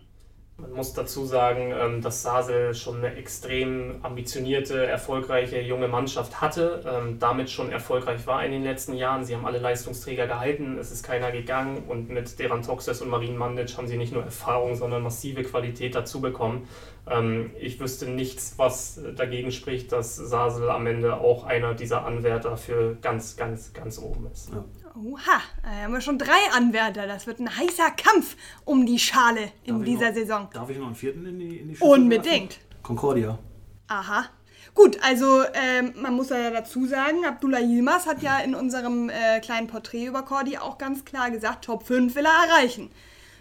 Man muss dazu sagen, ähm, dass Sasel schon eine extrem ambitionierte, erfolgreiche junge Mannschaft hatte, ähm, damit schon erfolgreich war in den letzten Jahren. Sie haben alle Leistungsträger gehalten, es ist keiner gegangen und mit Deran Toxes und Marin Mandic haben sie nicht nur Erfahrung, sondern massive Qualität dazu bekommen. Ähm, ich wüsste nichts, was dagegen spricht, dass Sasel am Ende auch einer dieser Anwärter für ganz, ganz, ganz oben ist. Ja. Oha, da haben wir schon drei Anwärter. Das wird ein heißer Kampf um die Schale in darf dieser noch, Saison. Darf ich noch einen vierten in die, in die Schüssel Unbedingt. Lassen? Concordia. Aha. Gut, also ähm, man muss ja dazu sagen, Abdullah Yilmaz hat ja in unserem äh, kleinen Porträt über Cordi auch ganz klar gesagt, Top 5 will er erreichen.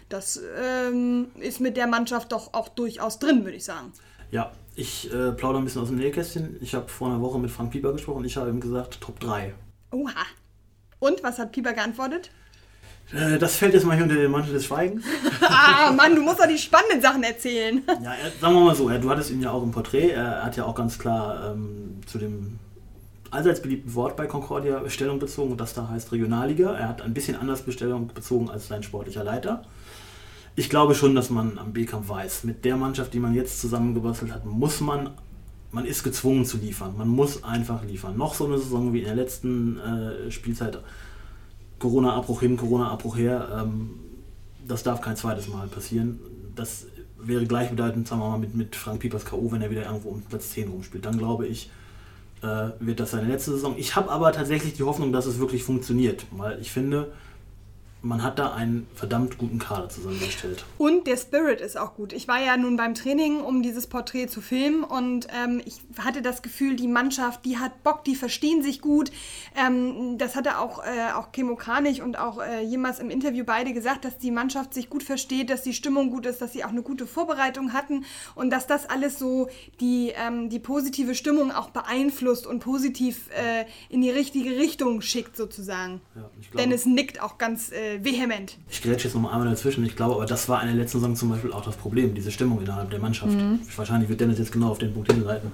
Das ähm, ist mit der Mannschaft doch auch durchaus drin, würde ich sagen. Ja, ich äh, plaudere ein bisschen aus dem Nähkästchen. Ich habe vor einer Woche mit Frank Pieper gesprochen und ich habe ihm gesagt, Top 3. Oha. Und was hat Pieper geantwortet? Äh, das fällt jetzt mal hier unter den Mantel des Schweigens. ah, Mann, du musst doch die spannenden Sachen erzählen. ja, sagen wir mal so, du hattest ihn ja auch im Porträt. Er hat ja auch ganz klar ähm, zu dem allseits beliebten Wort bei Concordia Stellung bezogen und das da heißt Regionalliga. Er hat ein bisschen anders Bestellung bezogen als sein sportlicher Leiter. Ich glaube schon, dass man am B-Kampf weiß, mit der Mannschaft, die man jetzt zusammengebastelt hat, muss man man ist gezwungen zu liefern. Man muss einfach liefern. Noch so eine Saison wie in der letzten äh, Spielzeit. Corona-Abbruch hin, Corona-Abbruch her. Ähm, das darf kein zweites Mal passieren. Das wäre gleichbedeutend, sagen wir mal, mit, mit Frank Piepers K.O., wenn er wieder irgendwo um Platz 10 rumspielt. Dann glaube ich, äh, wird das seine letzte Saison. Ich habe aber tatsächlich die Hoffnung, dass es wirklich funktioniert. Weil ich finde, man hat da einen verdammt guten Kader zusammengestellt. Und der Spirit ist auch gut. Ich war ja nun beim Training, um dieses Porträt zu filmen und ähm, ich hatte das Gefühl, die Mannschaft, die hat Bock, die verstehen sich gut. Ähm, das hatte auch, äh, auch Kemo Kranich und auch äh, jemals im Interview beide gesagt, dass die Mannschaft sich gut versteht, dass die Stimmung gut ist, dass sie auch eine gute Vorbereitung hatten und dass das alles so die, ähm, die positive Stimmung auch beeinflusst und positiv äh, in die richtige Richtung schickt sozusagen. Ja, Dennis nickt auch ganz äh, äh, vehement. Ich grätsche jetzt noch mal einmal dazwischen. Ich glaube, aber das war in der letzten Saison zum Beispiel auch das Problem, diese Stimmung innerhalb der Mannschaft. Mhm. Wahrscheinlich wird Dennis jetzt genau auf den Punkt hinleiten.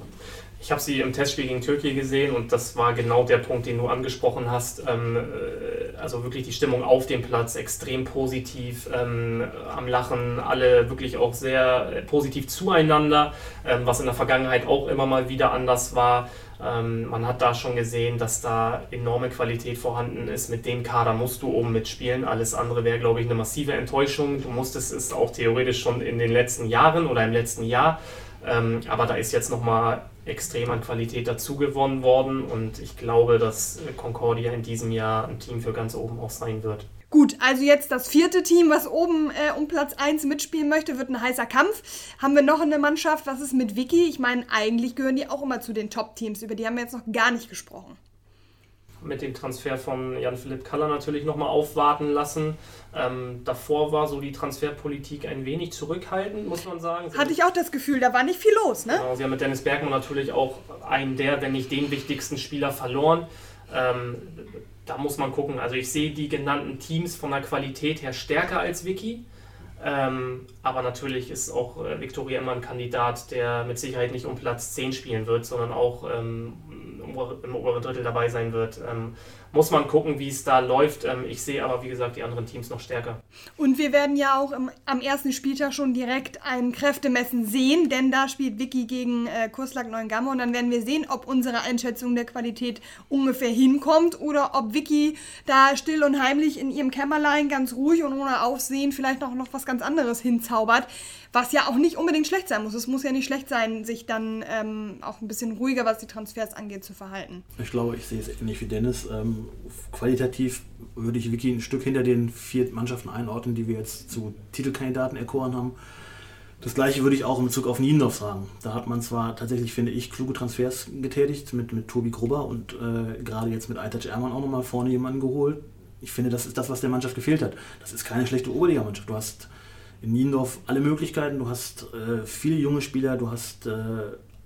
Ich habe sie im Testspiel gegen Türkei gesehen und das war genau der Punkt, den du angesprochen hast. Ähm, äh, also wirklich die Stimmung auf dem Platz extrem positiv, ähm, am Lachen, alle wirklich auch sehr äh, positiv zueinander, ähm, was in der Vergangenheit auch immer mal wieder anders war. Man hat da schon gesehen, dass da enorme Qualität vorhanden ist. Mit dem Kader musst du oben mitspielen. Alles andere wäre, glaube ich, eine massive Enttäuschung. Du musstest es auch theoretisch schon in den letzten Jahren oder im letzten Jahr. Ähm, aber da ist jetzt nochmal extrem an Qualität dazu gewonnen worden und ich glaube, dass Concordia in diesem Jahr ein Team für ganz oben auch sein wird. Gut, also jetzt das vierte Team, was oben äh, um Platz 1 mitspielen möchte, wird ein heißer Kampf. Haben wir noch eine Mannschaft? Was ist mit Vicky? Ich meine, eigentlich gehören die auch immer zu den Top-Teams. Über die haben wir jetzt noch gar nicht gesprochen. Mit dem Transfer von Jan-Philipp Kaller natürlich nochmal aufwarten lassen. Ähm, davor war so die Transferpolitik ein wenig zurückhaltend, muss man sagen. Sie Hatte ich auch das Gefühl, da war nicht viel los, ne? Genau, sie haben mit Dennis Bergmann natürlich auch einen der, wenn nicht den wichtigsten Spieler verloren. Ähm, da muss man gucken. Also ich sehe die genannten Teams von der Qualität her stärker als Wiki. Ähm, aber natürlich ist auch äh, Victoria immer ein Kandidat, der mit Sicherheit nicht um Platz 10 spielen wird, sondern auch ähm, im oberen Drittel dabei sein wird. Ähm, muss man gucken, wie es da läuft. Ähm, ich sehe aber, wie gesagt, die anderen Teams noch stärker. Und wir werden ja auch im, am ersten Spieltag schon direkt ein Kräftemessen sehen, denn da spielt Vicky gegen äh, Kurslag Neuengamme und dann werden wir sehen, ob unsere Einschätzung der Qualität ungefähr hinkommt oder ob Vicky da still und heimlich in ihrem Kämmerlein ganz ruhig und ohne Aufsehen vielleicht noch, noch was ganz anderes hinzaubert. Was ja auch nicht unbedingt schlecht sein muss. Es muss ja nicht schlecht sein, sich dann ähm, auch ein bisschen ruhiger, was die Transfers angeht, zu verhalten. Ich glaube, ich sehe es ähnlich wie Dennis. Ähm, qualitativ würde ich Wiki ein Stück hinter den vier Mannschaften einordnen, die wir jetzt zu Titelkandidaten erkoren haben. Das gleiche würde ich auch in Bezug auf Niendorf sagen. Da hat man zwar tatsächlich, finde ich, kluge Transfers getätigt mit, mit Tobi Grubber und äh, gerade jetzt mit Aytac Ermann auch nochmal vorne jemanden geholt. Ich finde, das ist das, was der Mannschaft gefehlt hat. Das ist keine schlechte Oberligamannschaft. Du hast in Niendorf alle Möglichkeiten. Du hast äh, viele junge Spieler, du hast äh,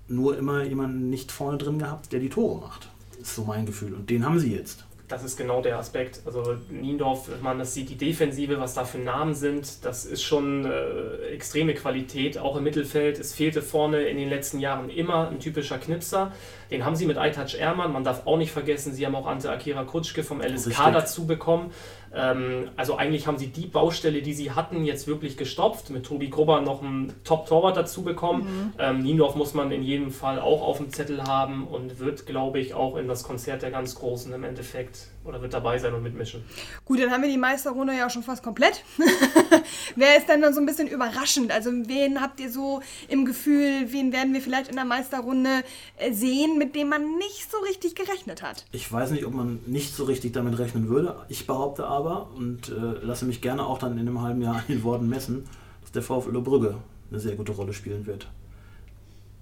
nur immer jemanden nicht vorne drin gehabt, der die Tore macht. Das ist so mein Gefühl. Und den haben sie jetzt. Das ist genau der Aspekt. Also Niendorf, man das sieht, die Defensive, was da für Namen sind, das ist schon äh, extreme Qualität, auch im Mittelfeld. Es fehlte vorne in den letzten Jahren immer ein typischer Knipser. Den haben sie mit Aytac Ermann. Man darf auch nicht vergessen, sie haben auch Ante Akira Kutschke vom LSK Richtig. dazu bekommen. Ähm, also eigentlich haben sie die Baustelle, die sie hatten, jetzt wirklich gestopft. Mit Tobi Grubber noch einen Top-Torwart dazu bekommen. Mhm. Ähm, Niendorf muss man in jedem Fall auch auf dem Zettel haben und wird, glaube ich, auch in das Konzert der ganz Großen im Endeffekt oder wird dabei sein und mitmischen. Gut, dann haben wir die Meisterrunde ja schon fast komplett. Wer ist denn dann so ein bisschen überraschend? Also wen habt ihr so im Gefühl, wen werden wir vielleicht in der Meisterrunde äh, sehen, mit dem man nicht so richtig gerechnet hat? Ich weiß nicht, ob man nicht so richtig damit rechnen würde. Ich behaupte aber und äh, lasse mich gerne auch dann in einem halben Jahr an den Worten messen, dass der VfL Brügge eine sehr gute Rolle spielen wird.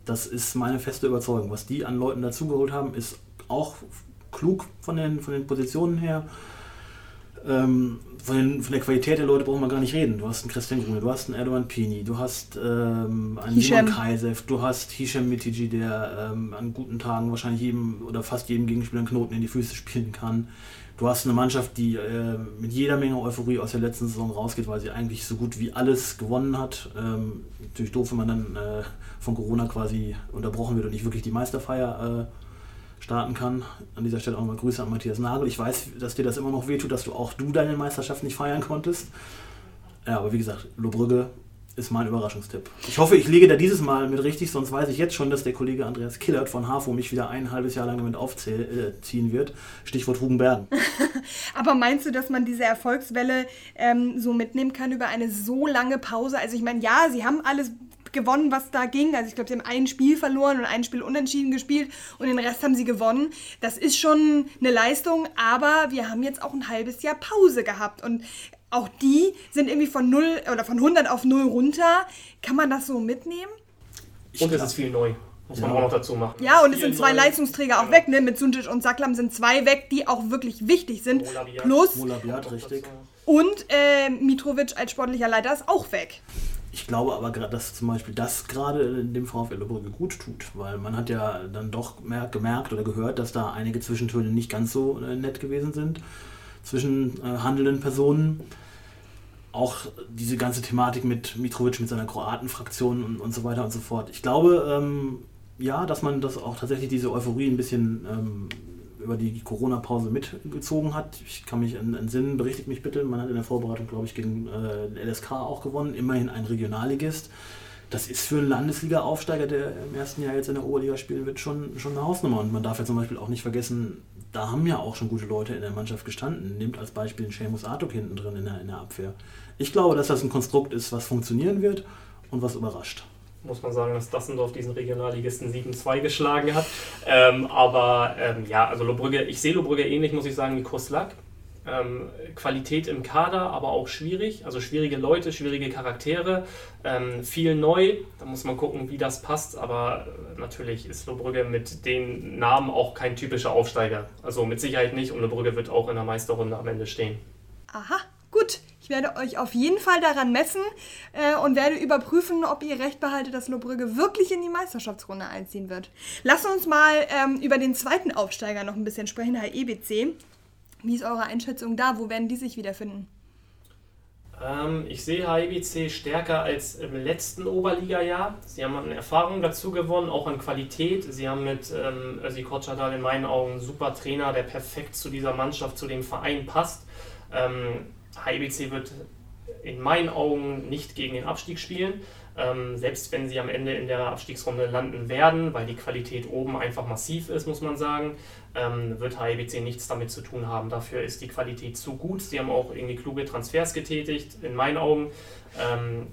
Das ist meine feste Überzeugung. Was die an Leuten dazugeholt haben, ist auch klug von den, von den Positionen her. Ähm, von, den, von, der Qualität der Leute brauchen wir gar nicht reden. Du hast einen Christian Grune, du hast einen Erdogan Pini, du hast ähm, einen Simon Kaisev, du hast Hisham Mitiji, der ähm, an guten Tagen wahrscheinlich jedem oder fast jedem Gegenspieler einen Knoten in die Füße spielen kann. Du hast eine Mannschaft, die äh, mit jeder Menge Euphorie aus der letzten Saison rausgeht, weil sie eigentlich so gut wie alles gewonnen hat. Ähm, natürlich doof, wenn man dann äh, von Corona quasi unterbrochen wird und nicht wirklich die Meisterfeier äh, starten kann. An dieser Stelle auch nochmal Grüße an Matthias Nagel. Ich weiß, dass dir das immer noch wehtut, dass du auch du deine Meisterschaft nicht feiern konntest. Ja, aber wie gesagt, Lobrügge ist mein Überraschungstipp. Ich hoffe, ich liege da dieses Mal mit richtig, sonst weiß ich jetzt schon, dass der Kollege Andreas Killert von HAFO mich wieder ein halbes Jahr lang damit aufziehen wird. Stichwort Hugenbergen. Aber meinst du, dass man diese Erfolgswelle ähm, so mitnehmen kann über eine so lange Pause? Also ich meine, ja, sie haben alles gewonnen, was da ging. Also ich glaube, sie haben ein Spiel verloren und ein Spiel unentschieden gespielt und den Rest haben sie gewonnen. Das ist schon eine Leistung, aber wir haben jetzt auch ein halbes Jahr Pause gehabt und auch die sind irgendwie von 0 oder von 100 auf 0 runter. Kann man das so mitnehmen? Und es ist viel neu. Muss man ja. auch noch dazu machen. Ja, und es sind zwei neu. Leistungsträger auch ja. weg, ne? Mit Suntic und Saklam sind zwei weg, die auch wirklich wichtig sind. Molabiat. Plus. Molabiat, richtig. Und äh, Mitrovic als sportlicher Leiter ist auch weg. Ich glaube aber, dass zum Beispiel das gerade dem VfL Lübeck gut tut, weil man hat ja dann doch gemerkt oder gehört, dass da einige Zwischentöne nicht ganz so äh, nett gewesen sind zwischen äh, handelnden Personen. Auch diese ganze Thematik mit Mitrovic, mit seiner Kroatenfraktion und, und so weiter und so fort. Ich glaube, ähm, ja, dass man das auch tatsächlich diese Euphorie ein bisschen ähm, über die Corona-Pause mitgezogen hat. Ich kann mich entsinnen, berichtigt mich bitte, man hat in der Vorbereitung, glaube ich, gegen äh, LSK auch gewonnen, immerhin ein Regionalligist. Das ist für einen Landesliga-Aufsteiger, der im ersten Jahr jetzt in der Oberliga spielen wird, schon, schon eine Hausnummer. Und man darf ja zum Beispiel auch nicht vergessen, da haben ja auch schon gute Leute in der Mannschaft gestanden. Nehmt als Beispiel den Seamus Artuk hinten drin in der, in der Abwehr. Ich glaube, dass das ein Konstrukt ist, was funktionieren wird und was überrascht muss man sagen, dass Dassendorf diesen Regionalligisten 7-2 geschlagen hat. Ähm, aber ähm, ja, also Lobrügge, ich sehe Lobrügge ähnlich, muss ich sagen, wie Koslak. Ähm, Qualität im Kader, aber auch schwierig. Also schwierige Leute, schwierige Charaktere, ähm, viel neu. Da muss man gucken, wie das passt. Aber äh, natürlich ist Lobrügge mit den Namen auch kein typischer Aufsteiger. Also mit Sicherheit nicht. Und Lobrügge wird auch in der Meisterrunde am Ende stehen. Aha, gut. Ich werde euch auf jeden Fall daran messen äh, und werde überprüfen, ob ihr recht behaltet, dass Lobrügge wirklich in die Meisterschaftsrunde einziehen wird. Lasst uns mal ähm, über den zweiten Aufsteiger noch ein bisschen sprechen, Herr EBC. Wie ist eure Einschätzung da? Wo werden die sich wiederfinden? Ähm, ich sehe HIBC stärker als im letzten Oberliga-Jahr. Sie haben an Erfahrung dazu gewonnen, auch an Qualität. Sie haben mit ähm, Kotschadal in meinen Augen einen super Trainer, der perfekt zu dieser Mannschaft, zu dem Verein passt. Ähm, HIBC wird in meinen Augen nicht gegen den Abstieg spielen. Ähm, selbst wenn sie am Ende in der Abstiegsrunde landen werden, weil die Qualität oben einfach massiv ist, muss man sagen, ähm, wird HIBC nichts damit zu tun haben. Dafür ist die Qualität zu gut. Sie haben auch irgendwie kluge Transfers getätigt, in meinen Augen. Ähm,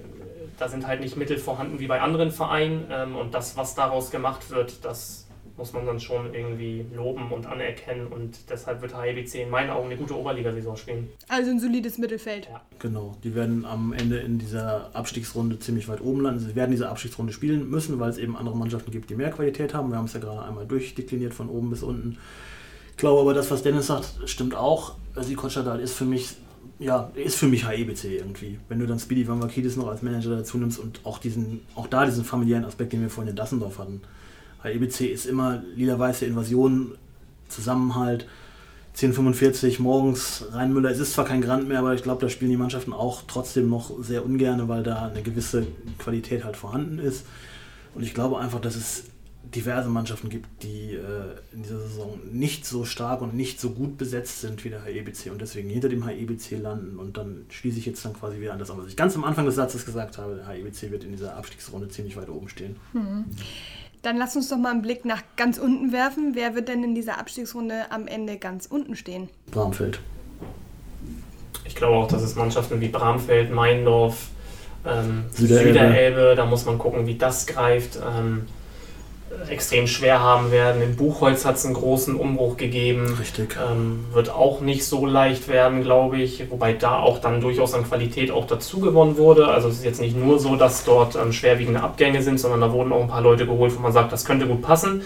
da sind halt nicht Mittel vorhanden wie bei anderen Vereinen ähm, und das, was daraus gemacht wird, das muss man dann schon irgendwie loben und anerkennen und deshalb wird HIBC in meinen Augen eine gute Oberligasaison spielen. Also ein solides Mittelfeld. Ja. Genau, die werden am Ende in dieser Abstiegsrunde ziemlich weit oben landen. Sie werden diese Abstiegsrunde spielen müssen, weil es eben andere Mannschaften gibt, die mehr Qualität haben. Wir haben es ja gerade einmal durchdekliniert von oben bis unten. Ich glaube aber, das, was Dennis sagt, stimmt auch. Also Kotschadal ist für mich ja, ist für mich HEBC irgendwie. Wenn du dann Speedy Van Vakidis noch als Manager dazu nimmst und auch diesen, auch da diesen familiären Aspekt, den wir vorhin in Dassendorf hatten. HEBC ist immer lila-weiße Invasion, Zusammenhalt. 10.45 morgens Rheinmüller. Es ist zwar kein Grand mehr, aber ich glaube, da spielen die Mannschaften auch trotzdem noch sehr ungern, weil da eine gewisse Qualität halt vorhanden ist. Und ich glaube einfach, dass es diverse Mannschaften gibt, die äh, in dieser Saison nicht so stark und nicht so gut besetzt sind wie der HEBC und deswegen hinter dem HEBC landen. Und dann schließe ich jetzt dann quasi wieder an das an, was ich ganz am Anfang des Satzes gesagt habe. Der HEBC wird in dieser Abstiegsrunde ziemlich weit oben stehen. Mhm. Dann lass uns doch mal einen Blick nach ganz unten werfen. Wer wird denn in dieser Abstiegsrunde am Ende ganz unten stehen? Bramfeld. Ich glaube auch, dass es Mannschaften wie Bramfeld, Meindorf, ähm, Süderelbe. Süderelbe, da muss man gucken, wie das greift. Ähm, extrem schwer haben werden. In Buchholz hat es einen großen Umbruch gegeben. Richtig. Ähm, wird auch nicht so leicht werden, glaube ich. Wobei da auch dann durchaus an Qualität auch dazu gewonnen wurde. Also es ist jetzt nicht nur so, dass dort ähm, schwerwiegende Abgänge sind, sondern da wurden auch ein paar Leute geholt, wo man sagt, das könnte gut passen.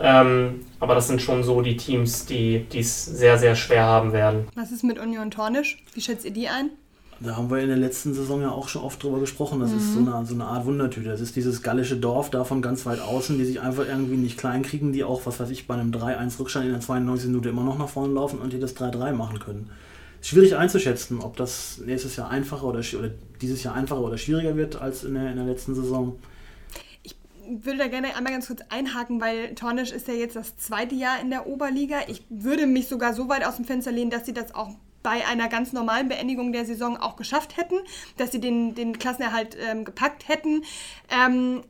Ähm, aber das sind schon so die Teams, die es sehr, sehr schwer haben werden. Was ist mit Union Tornisch? Wie schätzt ihr die ein? Da haben wir in der letzten Saison ja auch schon oft drüber gesprochen. Das mhm. ist so mhm. eine, so eine Art Wundertüte. Das ist dieses gallische Dorf da von ganz weit außen, die sich einfach irgendwie nicht klein kriegen, die auch, was weiß ich, bei einem 3-1 Rückstand in der 92. Minute immer noch nach vorne laufen und die das 3-3 machen können. Schwierig einzuschätzen, ob das nächstes Jahr einfacher oder, oder dieses Jahr einfacher oder schwieriger wird als in der, in der letzten Saison Ich würde da gerne einmal ganz kurz einhaken, weil Tornisch ist ja jetzt das zweite Jahr in der Oberliga. Ich würde mich sogar so weit aus dem Fenster lehnen, dass sie das auch bei einer ganz normalen Beendigung der Saison auch geschafft hätten, dass sie den, den Klassenerhalt ähm, gepackt hätten. Ähm,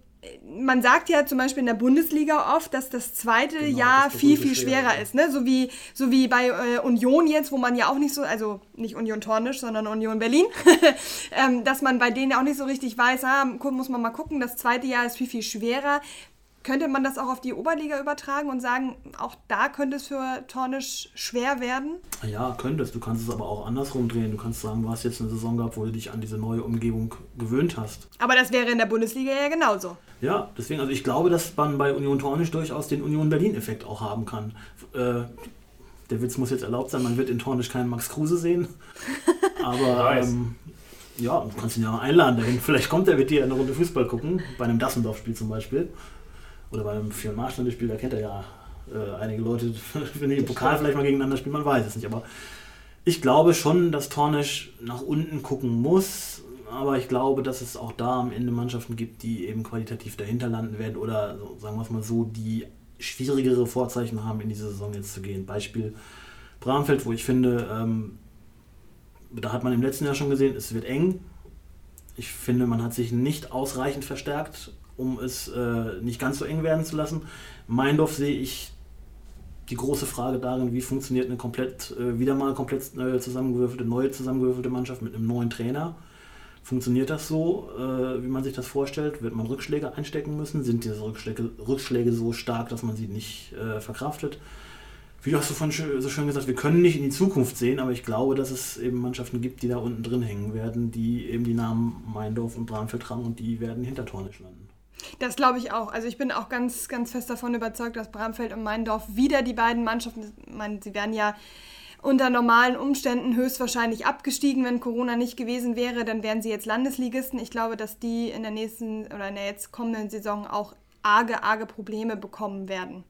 man sagt ja zum Beispiel in der Bundesliga oft, dass das zweite genau, Jahr das viel, viel schwerer ist. Ne? So, wie, so wie bei äh, Union jetzt, wo man ja auch nicht so, also nicht Union Tornisch, sondern Union Berlin, ähm, dass man bei denen auch nicht so richtig weiß, ah, muss man mal gucken, das zweite Jahr ist viel, viel schwerer. Könnte man das auch auf die Oberliga übertragen und sagen, auch da könnte es für Tornisch schwer werden? Ja, könnte es. Du kannst es aber auch andersrum drehen. Du kannst sagen, du hast jetzt eine Saison gehabt, wo du dich an diese neue Umgebung gewöhnt hast. Aber das wäre in der Bundesliga ja genauso. Ja, deswegen, also ich glaube, dass man bei Union Tornisch durchaus den Union Berlin-Effekt auch haben kann. Äh, der Witz muss jetzt erlaubt sein, man wird in Tornisch keinen Max Kruse sehen. Aber ähm, ja, du kannst ihn ja einladen dahin. Vielleicht kommt er mit dir eine Runde Fußball gucken, bei einem Dassendorf-Spiel zum Beispiel oder bei einem Fjord Marschland-Spiel, da kennt er ja äh, einige Leute, wenn die im Pokal vielleicht mal gegeneinander spielen, man weiß es nicht. Aber ich glaube schon, dass Tornisch nach unten gucken muss. Aber ich glaube, dass es auch da am Ende Mannschaften gibt, die eben qualitativ dahinter landen werden oder sagen wir es mal so, die schwierigere Vorzeichen haben, in diese Saison jetzt zu gehen. Beispiel Bramfeld, wo ich finde, ähm, da hat man im letzten Jahr schon gesehen, es wird eng. Ich finde, man hat sich nicht ausreichend verstärkt um es äh, nicht ganz so eng werden zu lassen. Meindorf sehe ich die große Frage darin, wie funktioniert eine komplett, äh, wieder mal komplett äh, zusammengewürfelte, neue zusammengewürfelte Mannschaft mit einem neuen Trainer. Funktioniert das so, äh, wie man sich das vorstellt? Wird man Rückschläge einstecken müssen? Sind diese Rückschläge, Rückschläge so stark, dass man sie nicht äh, verkraftet? Wie hast du von so schön gesagt, wir können nicht in die Zukunft sehen, aber ich glaube, dass es eben Mannschaften gibt, die da unten drin hängen werden, die eben die Namen Meindorf und Bramfeld tragen und die werden hinter Tornisch landen. Das glaube ich auch. Also ich bin auch ganz, ganz fest davon überzeugt, dass Bramfeld und Meindorf wieder die beiden Mannschaften, meine, sie werden ja unter normalen Umständen höchstwahrscheinlich abgestiegen, wenn Corona nicht gewesen wäre, dann wären sie jetzt Landesligisten. Ich glaube, dass die in der nächsten oder in der jetzt kommenden Saison auch arge, arge Probleme bekommen werden.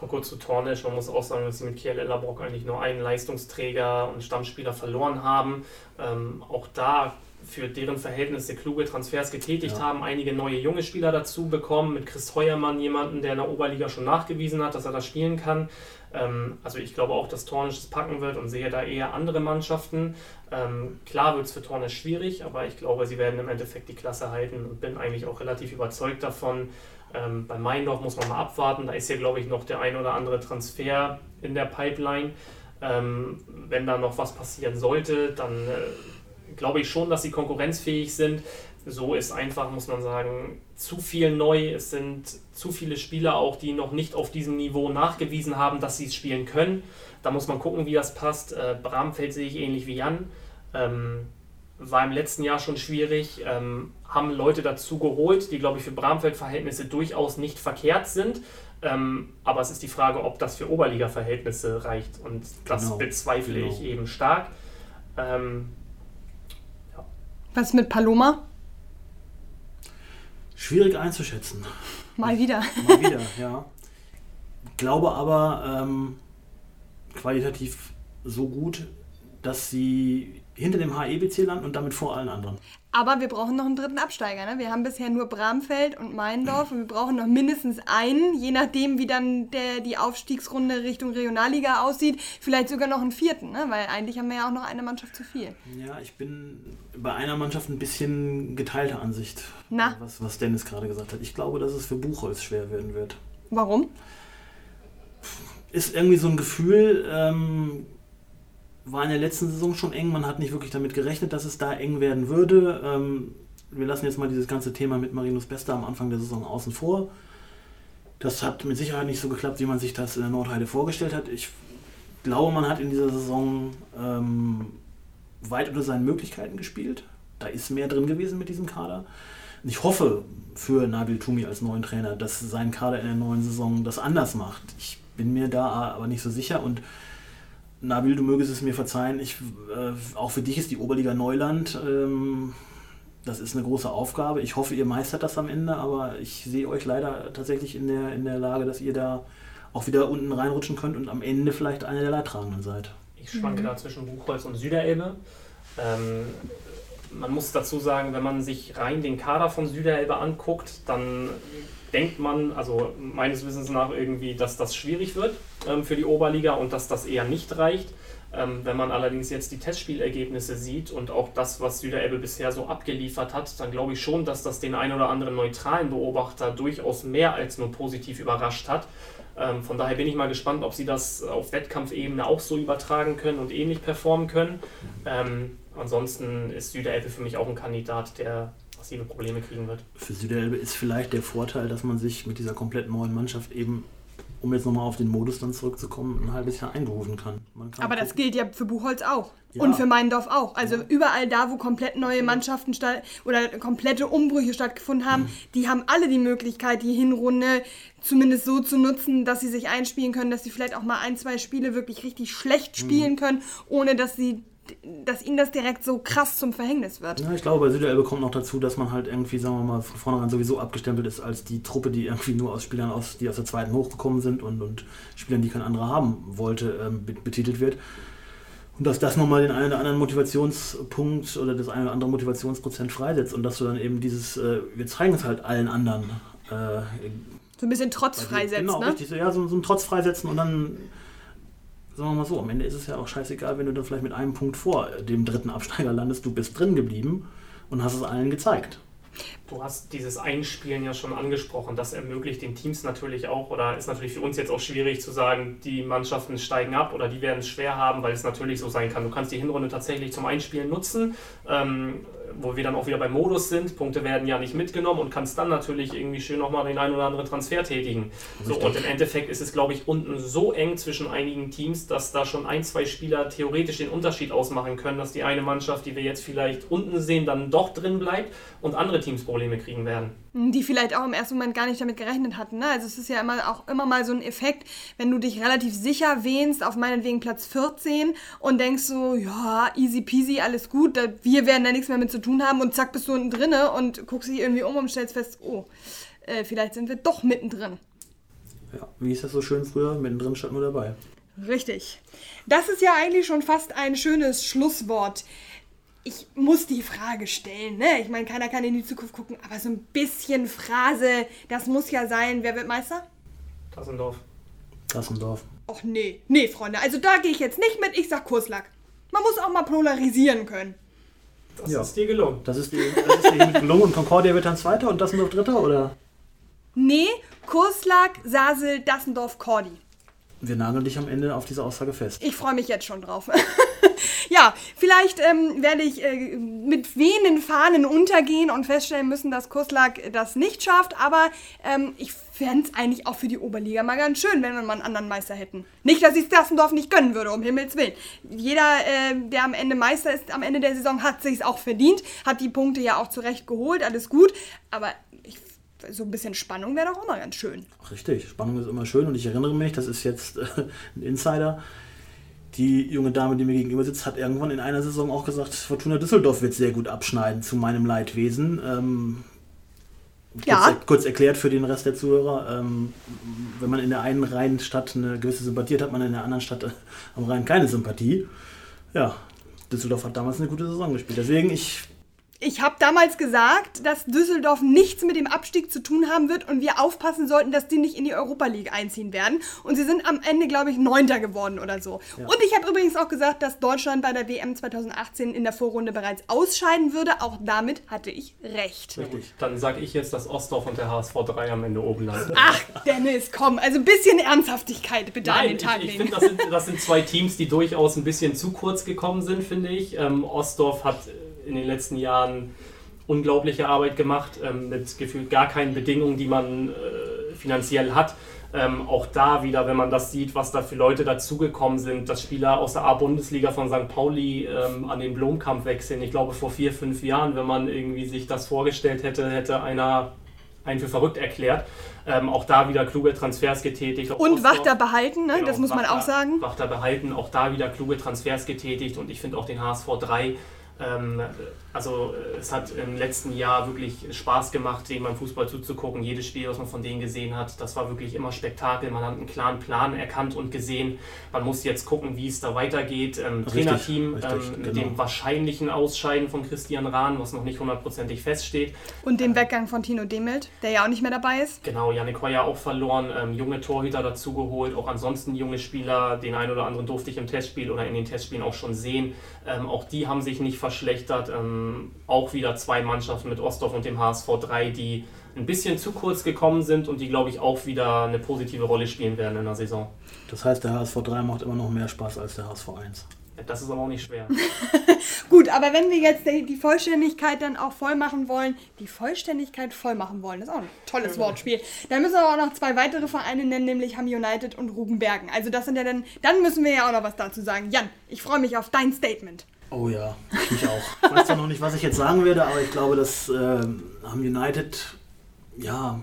Mal kurz zu Tornisch. Man muss auch sagen, dass sie mit Kiel Ellerbrock eigentlich nur einen Leistungsträger und Stammspieler verloren haben. Ähm, auch da für deren Verhältnisse kluge Transfers getätigt ja. haben, einige neue junge Spieler dazu bekommen, mit Chris Heuermann jemanden, der in der Oberliga schon nachgewiesen hat, dass er das spielen kann. Ähm, also ich glaube auch, dass Tornisch es packen wird und sehe da eher andere Mannschaften. Ähm, klar wird es für Tornisch schwierig, aber ich glaube, sie werden im Endeffekt die Klasse halten und bin eigentlich auch relativ überzeugt davon. Ähm, bei Meindorf muss man mal abwarten, da ist ja, glaube ich, noch der ein oder andere Transfer in der Pipeline. Ähm, wenn da noch was passieren sollte, dann äh, glaube ich schon, dass sie konkurrenzfähig sind. So ist einfach, muss man sagen, zu viel neu. Es sind zu viele Spieler auch, die noch nicht auf diesem Niveau nachgewiesen haben, dass sie es spielen können. Da muss man gucken, wie das passt. Äh, Bramfeld sehe ich ähnlich wie Jan. Ähm, war im letzten Jahr schon schwierig. Ähm, haben Leute dazu geholt, die, glaube ich, für Bramfeld-Verhältnisse durchaus nicht verkehrt sind. Ähm, aber es ist die Frage, ob das für Oberliga-Verhältnisse reicht. Und das genau, bezweifle genau. ich eben stark. Ähm. Was mit Paloma? Schwierig einzuschätzen. Mal wieder. Mal wieder, ja. Glaube aber ähm, qualitativ so gut, dass sie hinter dem HEBC landen und damit vor allen anderen. Aber wir brauchen noch einen dritten Absteiger. Ne? Wir haben bisher nur Bramfeld und Meindorf und wir brauchen noch mindestens einen, je nachdem, wie dann der, die Aufstiegsrunde Richtung Regionalliga aussieht. Vielleicht sogar noch einen vierten, ne? weil eigentlich haben wir ja auch noch eine Mannschaft zu viel. Ja, ich bin bei einer Mannschaft ein bisschen geteilter Ansicht, Na? Was, was Dennis gerade gesagt hat. Ich glaube, dass es für Buchholz schwer werden wird. Warum? Ist irgendwie so ein Gefühl, ähm, war in der letzten Saison schon eng. Man hat nicht wirklich damit gerechnet, dass es da eng werden würde. Ähm, wir lassen jetzt mal dieses ganze Thema mit Marinus Bester am Anfang der Saison außen vor. Das hat mit Sicherheit nicht so geklappt, wie man sich das in der Nordheide vorgestellt hat. Ich glaube, man hat in dieser Saison ähm, weit unter seinen Möglichkeiten gespielt. Da ist mehr drin gewesen mit diesem Kader. Ich hoffe für Nabil Tumi als neuen Trainer, dass sein Kader in der neuen Saison das anders macht. Ich bin mir da aber nicht so sicher und Nabil, du mögest es mir verzeihen, ich, äh, auch für dich ist die Oberliga Neuland. Ähm, das ist eine große Aufgabe. Ich hoffe, ihr meistert das am Ende, aber ich sehe euch leider tatsächlich in der, in der Lage, dass ihr da auch wieder unten reinrutschen könnt und am Ende vielleicht einer der Leidtragenden seid. Ich schwanke mhm. da zwischen Buchholz und Süderelbe. Ähm, man muss dazu sagen, wenn man sich rein den Kader von Süderelbe anguckt, dann denkt man, also meines Wissens nach irgendwie, dass das schwierig wird ähm, für die Oberliga und dass das eher nicht reicht. Ähm, wenn man allerdings jetzt die Testspielergebnisse sieht und auch das, was Süderelbe bisher so abgeliefert hat, dann glaube ich schon, dass das den ein oder anderen neutralen Beobachter durchaus mehr als nur positiv überrascht hat. Ähm, von daher bin ich mal gespannt, ob sie das auf Wettkampfebene auch so übertragen können und ähnlich performen können. Ähm, ansonsten ist Süderelbe für mich auch ein Kandidat, der massive Probleme kriegen wird. Für Süderelbe ist vielleicht der Vorteil, dass man sich mit dieser komplett neuen Mannschaft eben um jetzt nochmal auf den Modus dann zurückzukommen, ein halbes Jahr einberufen kann. kann Aber das gilt ja für Buchholz auch. Ja. Und für Meindorf auch. Also ja. überall da, wo komplett neue Mannschaften statt oder komplette Umbrüche stattgefunden haben, mhm. die haben alle die Möglichkeit, die Hinrunde zumindest so zu nutzen, dass sie sich einspielen können, dass sie vielleicht auch mal ein, zwei Spiele wirklich richtig schlecht spielen mhm. können, ohne dass sie dass ihnen das direkt so krass zum Verhängnis wird. Ja, ich glaube, bei Süderelbe kommt noch dazu, dass man halt irgendwie, sagen wir mal, von vornherein sowieso abgestempelt ist als die Truppe, die irgendwie nur aus Spielern, aus, die aus der zweiten hochgekommen sind und, und Spielern, die kein anderer haben wollte, ähm, betitelt wird. Und dass das nochmal den einen oder anderen Motivationspunkt oder das eine oder andere Motivationsprozent freisetzt und dass du dann eben dieses, äh, wir zeigen es halt allen anderen. Äh, so ein bisschen Trotz freisetzen, genau, ne? Richtig, ja, so, so ein Trotz freisetzen und dann sagen wir mal so, am Ende ist es ja auch scheißegal, wenn du dann vielleicht mit einem Punkt vor dem dritten Absteiger landest, du bist drin geblieben und hast es allen gezeigt. Du hast dieses Einspielen ja schon angesprochen. Das ermöglicht den Teams natürlich auch, oder ist natürlich für uns jetzt auch schwierig zu sagen, die Mannschaften steigen ab oder die werden es schwer haben, weil es natürlich so sein kann. Du kannst die Hinrunde tatsächlich zum Einspielen nutzen. Ähm, wo wir dann auch wieder beim Modus sind. Punkte werden ja nicht mitgenommen und kannst dann natürlich irgendwie schön nochmal den einen oder anderen Transfer tätigen. So, und im Endeffekt ist es, glaube ich, unten so eng zwischen einigen Teams, dass da schon ein, zwei Spieler theoretisch den Unterschied ausmachen können, dass die eine Mannschaft, die wir jetzt vielleicht unten sehen, dann doch drin bleibt und andere Teams Probleme kriegen werden. Die vielleicht auch im ersten Moment gar nicht damit gerechnet hatten. Ne? Also es ist ja immer auch immer mal so ein Effekt, wenn du dich relativ sicher wähnst auf meinetwegen Platz 14 und denkst so, ja, easy peasy, alles gut, wir werden da nichts mehr mit zu tun haben und zack bist du unten drinne und guckst dich irgendwie um und stellst fest, oh, äh, vielleicht sind wir doch mittendrin. Ja, wie ist das so schön früher? Mittendrin statt nur dabei. Richtig. Das ist ja eigentlich schon fast ein schönes Schlusswort. Ich muss die Frage stellen, ne? Ich meine, keiner kann in die Zukunft gucken, aber so ein bisschen Phrase, das muss ja sein. Wer wird Meister? Tassendorf. Tassendorf. Och nee, nee, Freunde, also da gehe ich jetzt nicht mit, ich sag Kurslack. Man muss auch mal polarisieren können. Das Ja. ist dir gelungen. Das ist dir das ist dir gelungen und Concordia wird dann Zweiter und Dassendorf Dritter, oder? Nee, Kurslack, Sasel, Dassendorf, Cordi. Wir nageln dich am Ende auf diese Aussage fest. Ich freue mich jetzt schon drauf. ja, vielleicht ähm, werde ich äh, mit wehenden Fahnen untergehen und feststellen müssen, dass Kurslack das nicht schafft. Aber ähm, ich fände es eigentlich auch für die Oberliga mal ganz schön, wenn wir mal einen anderen Meister hätten. Nicht, dass ich es Dassendorf nicht gönnen würde, um Himmels Willen. Jeder, äh, der am Ende Meister ist, am Ende der Saison, hat sich auch verdient, hat die Punkte ja auch zurecht geholt, alles gut. Aber ich, so ein bisschen Spannung wäre doch mal ganz schön. Richtig, Spannung ist immer schön und ich erinnere mich, das ist jetzt äh, ein Insider. Die junge Dame, die mir gegenüber sitzt, hat irgendwann in einer Saison auch gesagt, Fortuna Düsseldorf wird sehr gut abschneiden zu meinem Leidwesen. Ähm, Ja. Kurz, kurz erklärt für den Rest der Zuhörer, ähm, wenn man in der einen Rheinstadt eine gewisse Sympathie hat, hat man in der anderen Stadt äh, am Rhein keine Sympathie. Ja, Düsseldorf hat damals eine gute Saison gespielt. Deswegen, ich Ich habe damals gesagt, dass Düsseldorf nichts mit dem Abstieg zu tun haben wird und wir aufpassen sollten, dass die nicht in die Europa League einziehen werden. Und sie sind am Ende, glaube ich, Neunter geworden oder so. Und ich habe übrigens auch gesagt, dass Deutschland bei der WM 2018 in der Vorrunde bereits ausscheiden würde. Auch damit hatte ich recht. richtig. Dann sage ich jetzt, dass Ostdorf und der HSV 3 am Ende oben landen. Ach, Dennis, komm, also ein bisschen Ernsthaftigkeit bitte an Nein, den ich, Tag ich legen. finde, das sind, das sind zwei Teams, die durchaus ein bisschen zu kurz gekommen sind, finde ich. Ähm, Ostdorf hat in den letzten Jahren unglaubliche Arbeit gemacht, ähm, mit gefühlt gar keinen Bedingungen, die man äh, finanziell hat. Ähm, auch da wieder, wenn man das sieht, was da für Leute dazugekommen sind, dass Spieler aus der A-Bundesliga von St. Pauli ähm, an den Blomkamp wechseln. Ich glaube, vor vier, fünf Jahren, wenn man irgendwie sich das vorgestellt hätte, hätte einer einen für verrückt erklärt. Ähm, auch da wieder kluge Transfers getätigt. Auch Und Ostdorf- Wachter behalten, ne? Genau, das muss man Wachter- auch sagen. Wachter behalten, auch da wieder kluge Transfers getätigt und ich finde auch den HSV 3. Ähm, also äh, es hat im letzten Jahr wirklich Spaß gemacht, denen beim Fußball zuzugucken. Jedes Spiel, was man von denen gesehen hat, das war wirklich immer Spektakel. Man hat einen klaren Plan erkannt und gesehen. Man muss jetzt gucken, wie es da weitergeht. Ähm, Richtig, Trainerteam richtig, ähm, mit genau. dem wahrscheinlichen Ausscheiden von Christian Rahn, was noch nicht hundertprozentig feststeht. Und den Weggang von Tino Demelt, der ja auch nicht mehr dabei ist. Genau, Yannick Heuer auch verloren, ähm, junge Torhüter dazugeholt, auch ansonsten junge Spieler, den einen oder anderen durfte ich im Testspiel oder in den Testspielen auch schon sehen. Ähm, auch die haben sich nicht verschlechtert. Ähm, auch wieder zwei Mannschaften mit Ostdorf und dem HSV 3, die ein bisschen zu kurz gekommen sind und die, glaube ich, auch wieder eine positive Rolle spielen werden in der Saison. Das heißt, der HSV 3 macht immer noch mehr Spaß als der HSV 1. Ja, Das ist aber auch nicht schwer. Gut, aber wenn wir jetzt die Vollständigkeit dann auch voll machen wollen, die Vollständigkeit voll machen wollen, das ist auch ein tolles Wortspiel. Dann müssen wir auch noch zwei weitere Vereine nennen, nämlich Ham United und Rugenbergen. Also das sind ja dann, dann müssen wir ja auch noch was dazu sagen. Jan, ich freue mich auf dein Statement. Oh ja, ich auch. Ich weiß zwar noch nicht, was ich jetzt sagen werde, aber ich glaube, dass ähm, Ham United ja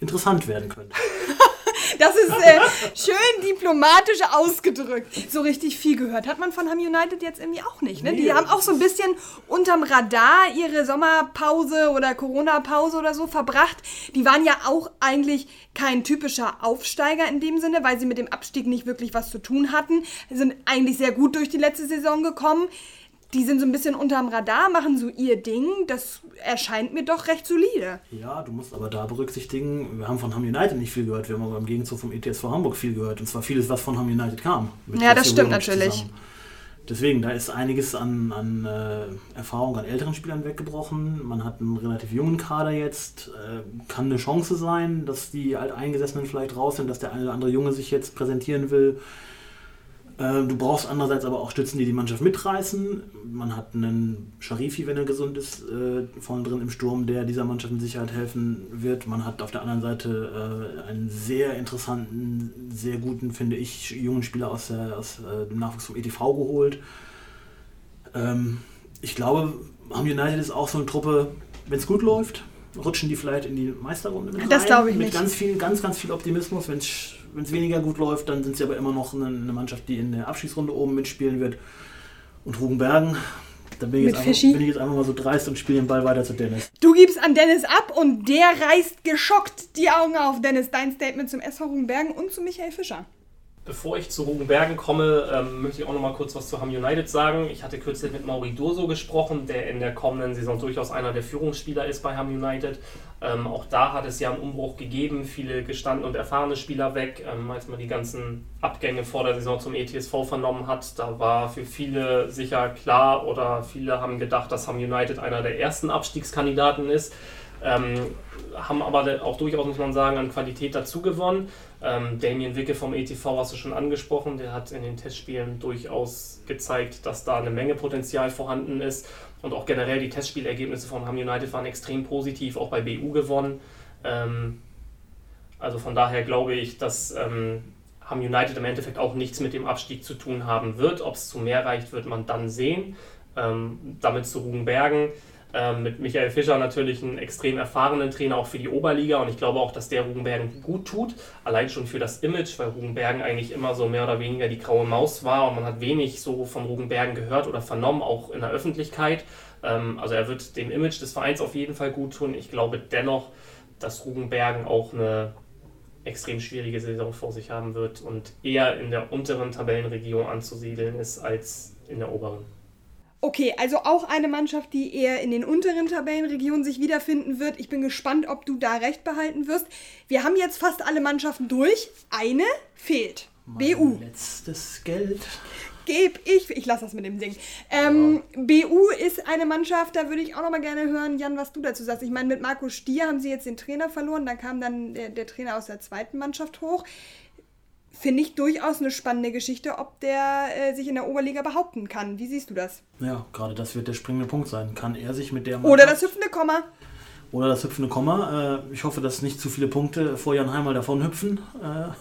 interessant werden könnte. Das ist äh, schön diplomatisch ausgedrückt. So richtig viel gehört hat man von Ham United jetzt irgendwie auch nicht. Ne? Die Nee. haben auch so ein bisschen unterm Radar ihre Sommerpause oder Corona-Pause oder so verbracht. Die waren ja auch eigentlich kein typischer Aufsteiger in dem Sinne, weil sie mit dem Abstieg nicht wirklich was zu tun hatten. Sind eigentlich sehr gut durch die letzte Saison gekommen. Die sind so ein bisschen unterm Radar, machen so ihr Ding. Das erscheint mir doch recht solide. Ja, du musst aber da berücksichtigen, wir haben von Ham United nicht viel gehört, wir haben aber im Gegenzug vom ETSV Hamburg viel gehört. Und zwar vieles, was von Ham United kam. Ja, das stimmt natürlich. Deswegen, da ist einiges an, an äh, Erfahrung an älteren Spielern weggebrochen. Man hat einen relativ jungen Kader jetzt. Äh, kann eine Chance sein, dass die Alteingesessenen vielleicht raus sind, dass der eine oder andere Junge sich jetzt präsentieren will. Äh, du brauchst andererseits aber auch Stützen, die die Mannschaft mitreißen. Man hat einen Sharifi, wenn er gesund ist, äh, vorne drin im Sturm, der dieser Mannschaft mit Sicherheit helfen wird. Man hat auf der anderen Seite äh, einen sehr interessanten, sehr guten, finde ich, jungen Spieler aus, der, aus dem Nachwuchs vom ETV geholt. Ähm, ich glaube, Ham United ist auch so eine Truppe, wenn es gut läuft, rutschen die vielleicht in die Meisterrunde mit Das glaube ich mit nicht. ganz viel, ganz, ganz viel Optimismus. Wenn es weniger gut läuft, dann sind sie aber immer noch eine, eine Mannschaft, die in der Abschiedsrunde oben mitspielen wird. Und Rugenbergen, da bin ich, Mit jetzt Fischi? einfach, bin ich jetzt einfach mal so dreist und spiele den Ball weiter zu Dennis. Du gibst an Dennis ab und der reißt geschockt die Augen auf. Dennis, dein Statement zum SV Rugenbergen und zu Michael Fischer. Bevor ich zu Rugenbergen komme, ähm, möchte ich auch noch mal kurz was zu Ham United sagen. Ich hatte kürzlich mit Mauri Durso gesprochen, der in der kommenden Saison durchaus einer der Führungsspieler ist bei Ham United. Ähm, auch da hat es ja einen Umbruch gegeben, viele gestandene und erfahrene Spieler weg. Ähm, als man die ganzen Abgänge vor der Saison zum ETSV vernommen hat, da war für viele sicher klar oder viele haben gedacht, dass Ham United einer der ersten Abstiegskandidaten ist. Ähm, haben aber auch durchaus, muss man sagen, an Qualität dazu gewonnen. Ähm, Damien Wicke vom ETV hast du schon angesprochen, der hat in den Testspielen durchaus gezeigt, dass da eine Menge Potenzial vorhanden ist. Und auch generell die Testspielergebnisse von Ham United waren extrem positiv, auch bei BU gewonnen. Ähm, also von daher glaube ich, dass ähm, Ham United im Endeffekt auch nichts mit dem Abstieg zu tun haben wird. Ob es zu mehr reicht, wird man dann sehen. Ähm, damit zu Rugenbergen. Ähm, mit Michael Fischer natürlich einen extrem erfahrenen Trainer auch für die Oberliga und ich glaube auch, dass der Rugenbergen gut tut, allein schon für das Image, weil Rugenbergen eigentlich immer so mehr oder weniger die graue Maus war und man hat wenig so von Rugenbergen gehört oder vernommen, auch in der Öffentlichkeit. Ähm, also er wird dem Image des Vereins auf jeden Fall gut tun. Ich glaube dennoch, dass Rugenbergen auch eine extrem schwierige Saison vor sich haben wird und eher in der unteren Tabellenregion anzusiedeln ist als in der oberen. Okay, also auch eine Mannschaft, die eher in den unteren Tabellenregionen sich wiederfinden wird. Ich bin gespannt, ob du da recht behalten wirst. Wir haben jetzt fast alle Mannschaften durch. Eine fehlt. Mein BU. Letztes Geld. Geb ich. Ich lasse das mit dem Ding. Ähm, ja. BU ist eine Mannschaft, da würde ich auch noch mal gerne hören, Jan, was du dazu sagst. Ich meine, mit Marco Stier haben sie jetzt den Trainer verloren. Dann kam dann der, der Trainer aus der zweiten Mannschaft hoch finde ich durchaus eine spannende Geschichte, ob der äh, sich in der Oberliga behaupten kann. Wie siehst du das? Ja, gerade das wird der springende Punkt sein. Kann er sich mit der Mannschaft Oder das hüpfende Komma. Oder das hüpfende Komma. Äh, ich hoffe, dass nicht zu viele Punkte vor Jan Heimal davon hüpfen. Äh,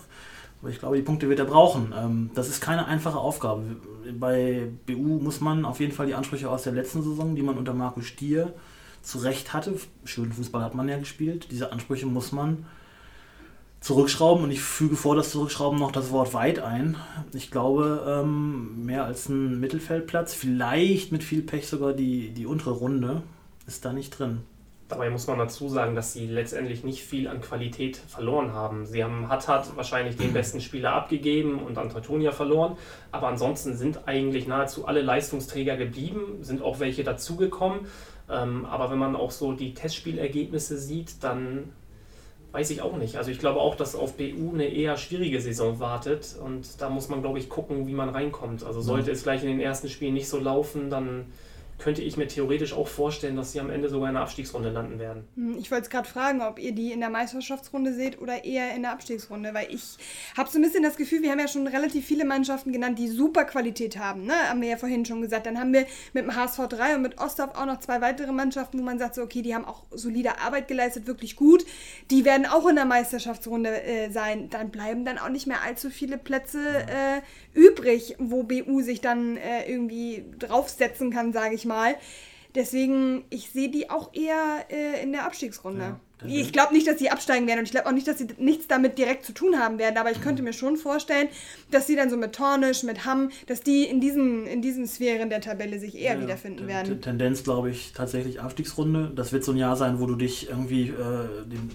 aber ich glaube, die Punkte wird er brauchen. Ähm, das ist keine einfache Aufgabe. Bei BU muss man auf jeden Fall die Ansprüche aus der letzten Saison, die man unter Markus Stier zu Recht hatte, schönen Fußball hat man ja gespielt, diese Ansprüche muss man zurückschrauben und ich füge vor das Zurückschrauben noch das Wort weit ein. Ich glaube, ähm, mehr als ein Mittelfeldplatz, vielleicht mit viel Pech sogar die, die untere Runde, ist da nicht drin. Dabei muss man dazu sagen, dass sie letztendlich nicht viel an Qualität verloren haben. Sie haben Hattat wahrscheinlich den besten Spieler abgegeben und an Teutonia verloren, aber ansonsten sind eigentlich nahezu alle Leistungsträger geblieben, sind auch welche dazugekommen. Ähm, aber wenn man auch so die Testspielergebnisse sieht, dann Weiß ich auch nicht. Also ich glaube auch, dass auf BU eine eher schwierige Saison wartet und da muss man, glaube ich, gucken, wie man reinkommt. Also sollte mhm. es gleich in den ersten Spielen nicht so laufen, dann könnte ich mir theoretisch auch vorstellen, dass sie am Ende sogar in der Abstiegsrunde landen werden. Hm, ich wollte es gerade fragen, ob ihr die in der Meisterschaftsrunde seht oder eher in der Abstiegsrunde, weil ich habe so ein bisschen das Gefühl, wir haben ja schon relativ viele Mannschaften genannt, die super Qualität haben. Ne? Haben wir ja vorhin schon gesagt. Dann haben wir mit dem HSV 3 und mit Ostdorf auch noch zwei weitere Mannschaften, wo man sagt, so, okay, die haben auch solide Arbeit geleistet, wirklich gut. Die werden auch in der Meisterschaftsrunde äh, sein. Dann bleiben dann auch nicht mehr allzu viele Plätze äh, übrig, wo BU sich dann äh, irgendwie draufsetzen kann, sage ich mal. Deswegen, ich sehe die auch eher äh, in der Abstiegsrunde. Ja, ich glaube nicht, dass sie absteigen werden und ich glaube auch nicht, dass sie nichts damit direkt zu tun haben werden, aber ich könnte mir schon vorstellen, dass sie dann so mit Tornisch, mit Hamm, dass die in diesen, in diesen Sphären der Tabelle sich eher ja, wiederfinden werden. Tendenz, glaube ich, tatsächlich Abstiegsrunde. Das wird so ein Jahr sein, wo du dich irgendwie äh, den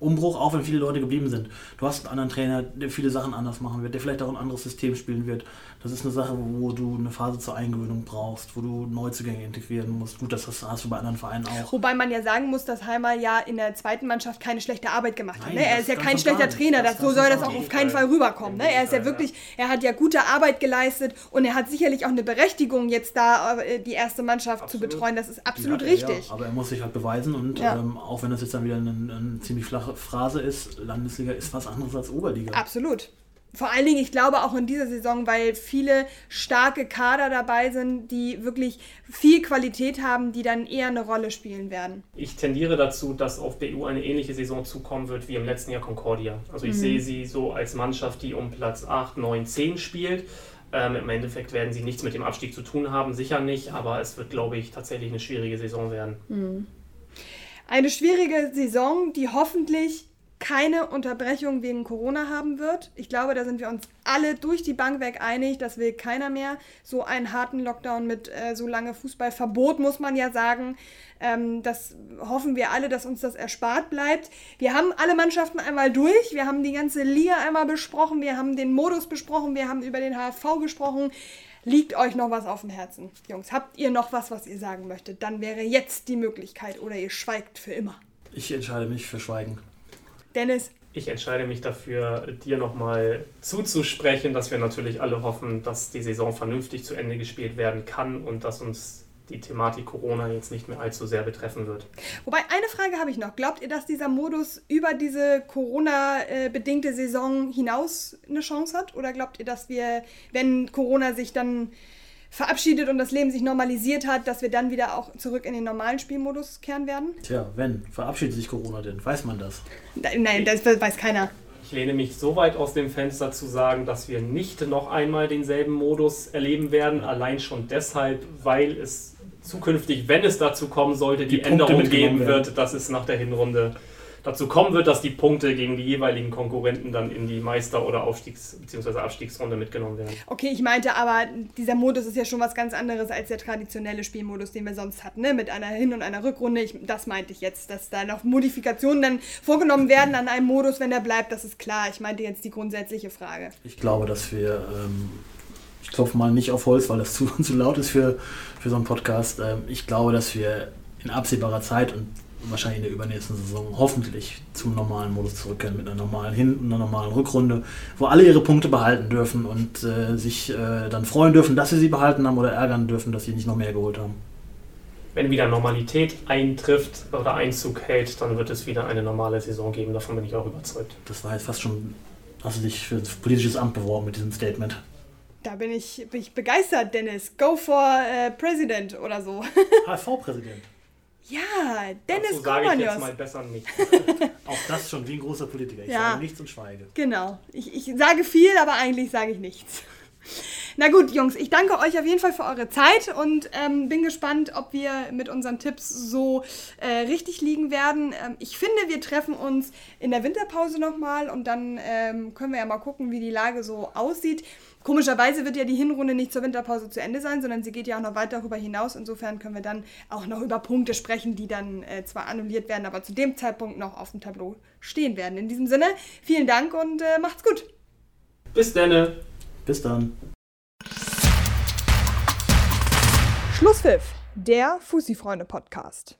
Umbruch, auch wenn viele Leute geblieben sind. Du hast einen anderen Trainer, der viele Sachen anders machen wird, der vielleicht auch ein anderes System spielen wird. Das ist eine Sache, wo du eine Phase zur Eingewöhnung brauchst, wo du Neuzugänge integrieren musst. Gut, das hast du bei anderen Vereinen auch. Wobei man ja sagen muss, dass Heimer ja in der zweiten Mannschaft keine schlechte Arbeit gemacht hat. Nein, ne? Er ist ja kein schlechter Trainer, das, so soll das auch auf keinen Fall rüberkommen. Ne? Er ist ja wirklich, er hat ja gute Arbeit geleistet und er hat sicherlich auch eine Berechtigung, jetzt da äh, die erste Mannschaft absolut. zu betreuen. Das ist absolut er, richtig. Ja, aber er muss sich halt beweisen und ja. ähm, auch wenn das jetzt dann wieder eine, eine ziemlich flache Phrase ist, Landesliga ist was anderes als Oberliga. Absolut vor allen Dingen, ich glaube auch in dieser Saison, weil viele starke Kader dabei sind, die wirklich viel Qualität haben, die dann eher eine Rolle spielen werden. Ich tendiere dazu, dass auf BU eine ähnliche Saison zukommen wird wie im letzten Jahr Concordia. Also ich mhm. sehe sie so als Mannschaft, die um Platz 8, 9, 10 spielt. Ähm, Im Endeffekt werden sie nichts mit dem Abstieg zu tun haben, sicher nicht, aber es wird, glaube ich, tatsächlich eine schwierige Saison werden. Mhm. Eine schwierige Saison, die hoffentlich keine Unterbrechung wegen Corona haben wird. Ich glaube, da sind wir uns alle durch die Bank weg einig. Das will keiner mehr. So einen harten Lockdown mit äh, so lange Fußballverbot, muss man ja sagen. Ähm, das hoffen wir alle, dass uns das erspart bleibt. Wir haben alle Mannschaften einmal durch. Wir haben die ganze Liga einmal besprochen. Wir haben den Modus besprochen. Wir haben über den HFV gesprochen. Liegt euch noch was auf dem Herzen? Jungs, habt ihr noch was, was ihr sagen möchtet? Dann wäre jetzt die Möglichkeit oder ihr schweigt für immer. Ich entscheide mich für Schweigen. Dennis. Ich entscheide mich dafür, dir nochmal zuzusprechen, dass wir natürlich alle hoffen, dass die Saison vernünftig zu Ende gespielt werden kann und dass uns die Thematik Corona jetzt nicht mehr allzu sehr betreffen wird. Wobei, eine Frage habe ich noch. Glaubt ihr, dass dieser Modus über diese Corona-bedingte Saison hinaus eine Chance hat? Oder glaubt ihr, dass wir, wenn Corona sich dann verabschiedet und das Leben sich normalisiert hat, dass wir dann wieder auch zurück in den normalen Spielmodus kehren werden? Tja, wenn. Verabschiedet sich Corona denn? Weiß man das? Nein, das weiß keiner. Ich lehne mich so weit aus dem Fenster zu sagen, dass wir nicht noch einmal denselben Modus erleben werden, allein schon deshalb, weil es zukünftig, wenn es dazu kommen sollte, die, die Änderung geben wird, dass es nach der Hinrunde dazu kommen wird, dass die Punkte gegen die jeweiligen Konkurrenten dann in die Meister- oder Aufstiegs- bzw. Abstiegsrunde mitgenommen werden. Okay, ich meinte aber, dieser Modus ist ja schon was ganz anderes als der traditionelle Spielmodus, den wir sonst hatten, ne? mit einer Hin- und einer Rückrunde. Ich, das meinte ich jetzt, dass da noch Modifikationen dann vorgenommen werden an einem Modus, wenn der bleibt, das ist klar. Ich meinte jetzt die grundsätzliche Frage. Ich glaube, dass wir ähm ich klopfe mal nicht auf Holz, weil das zu, zu laut ist für, für so einen Podcast. Ähm, ich glaube, dass wir in absehbarer Zeit und wahrscheinlich in der übernächsten Saison hoffentlich zum normalen Modus zurückkehren mit einer normalen Hin- und einer normalen Rückrunde, wo alle ihre Punkte behalten dürfen und äh, sich äh, dann freuen dürfen, dass sie sie behalten haben oder ärgern dürfen, dass sie nicht noch mehr geholt haben. Wenn wieder Normalität eintrifft oder Einzug hält, dann wird es wieder eine normale Saison geben. Davon bin ich auch überzeugt. Das war jetzt fast schon, hast du dich für ein politisches Amt beworben mit diesem Statement. Da bin ich, bin ich begeistert, Dennis. Go for äh, President oder so. HV-Präsident. Ja, Dennis Dazu sage ich jetzt mal besser nicht. Auch das schon wie ein großer Politiker. Ich ja. sage nichts und schweige. Genau. Ich, ich sage viel, aber eigentlich sage ich nichts. Na gut, Jungs, ich danke euch auf jeden Fall für eure Zeit und ähm, bin gespannt, ob wir mit unseren Tipps so äh, richtig liegen werden. Ähm, ich finde, wir treffen uns in der Winterpause nochmal und dann ähm, können wir ja mal gucken, wie die Lage so aussieht. Komischerweise wird ja die Hinrunde nicht zur Winterpause zu Ende sein, sondern sie geht ja auch noch weit darüber hinaus. Insofern können wir dann auch noch über Punkte sprechen, die dann äh, zwar annulliert werden, aber zu dem Zeitpunkt noch auf dem Tableau stehen werden. In diesem Sinne, vielen Dank und äh, macht's gut. Bis dann. Bis dann. Schlusspfiff, der Fussi-Freunde-Podcast.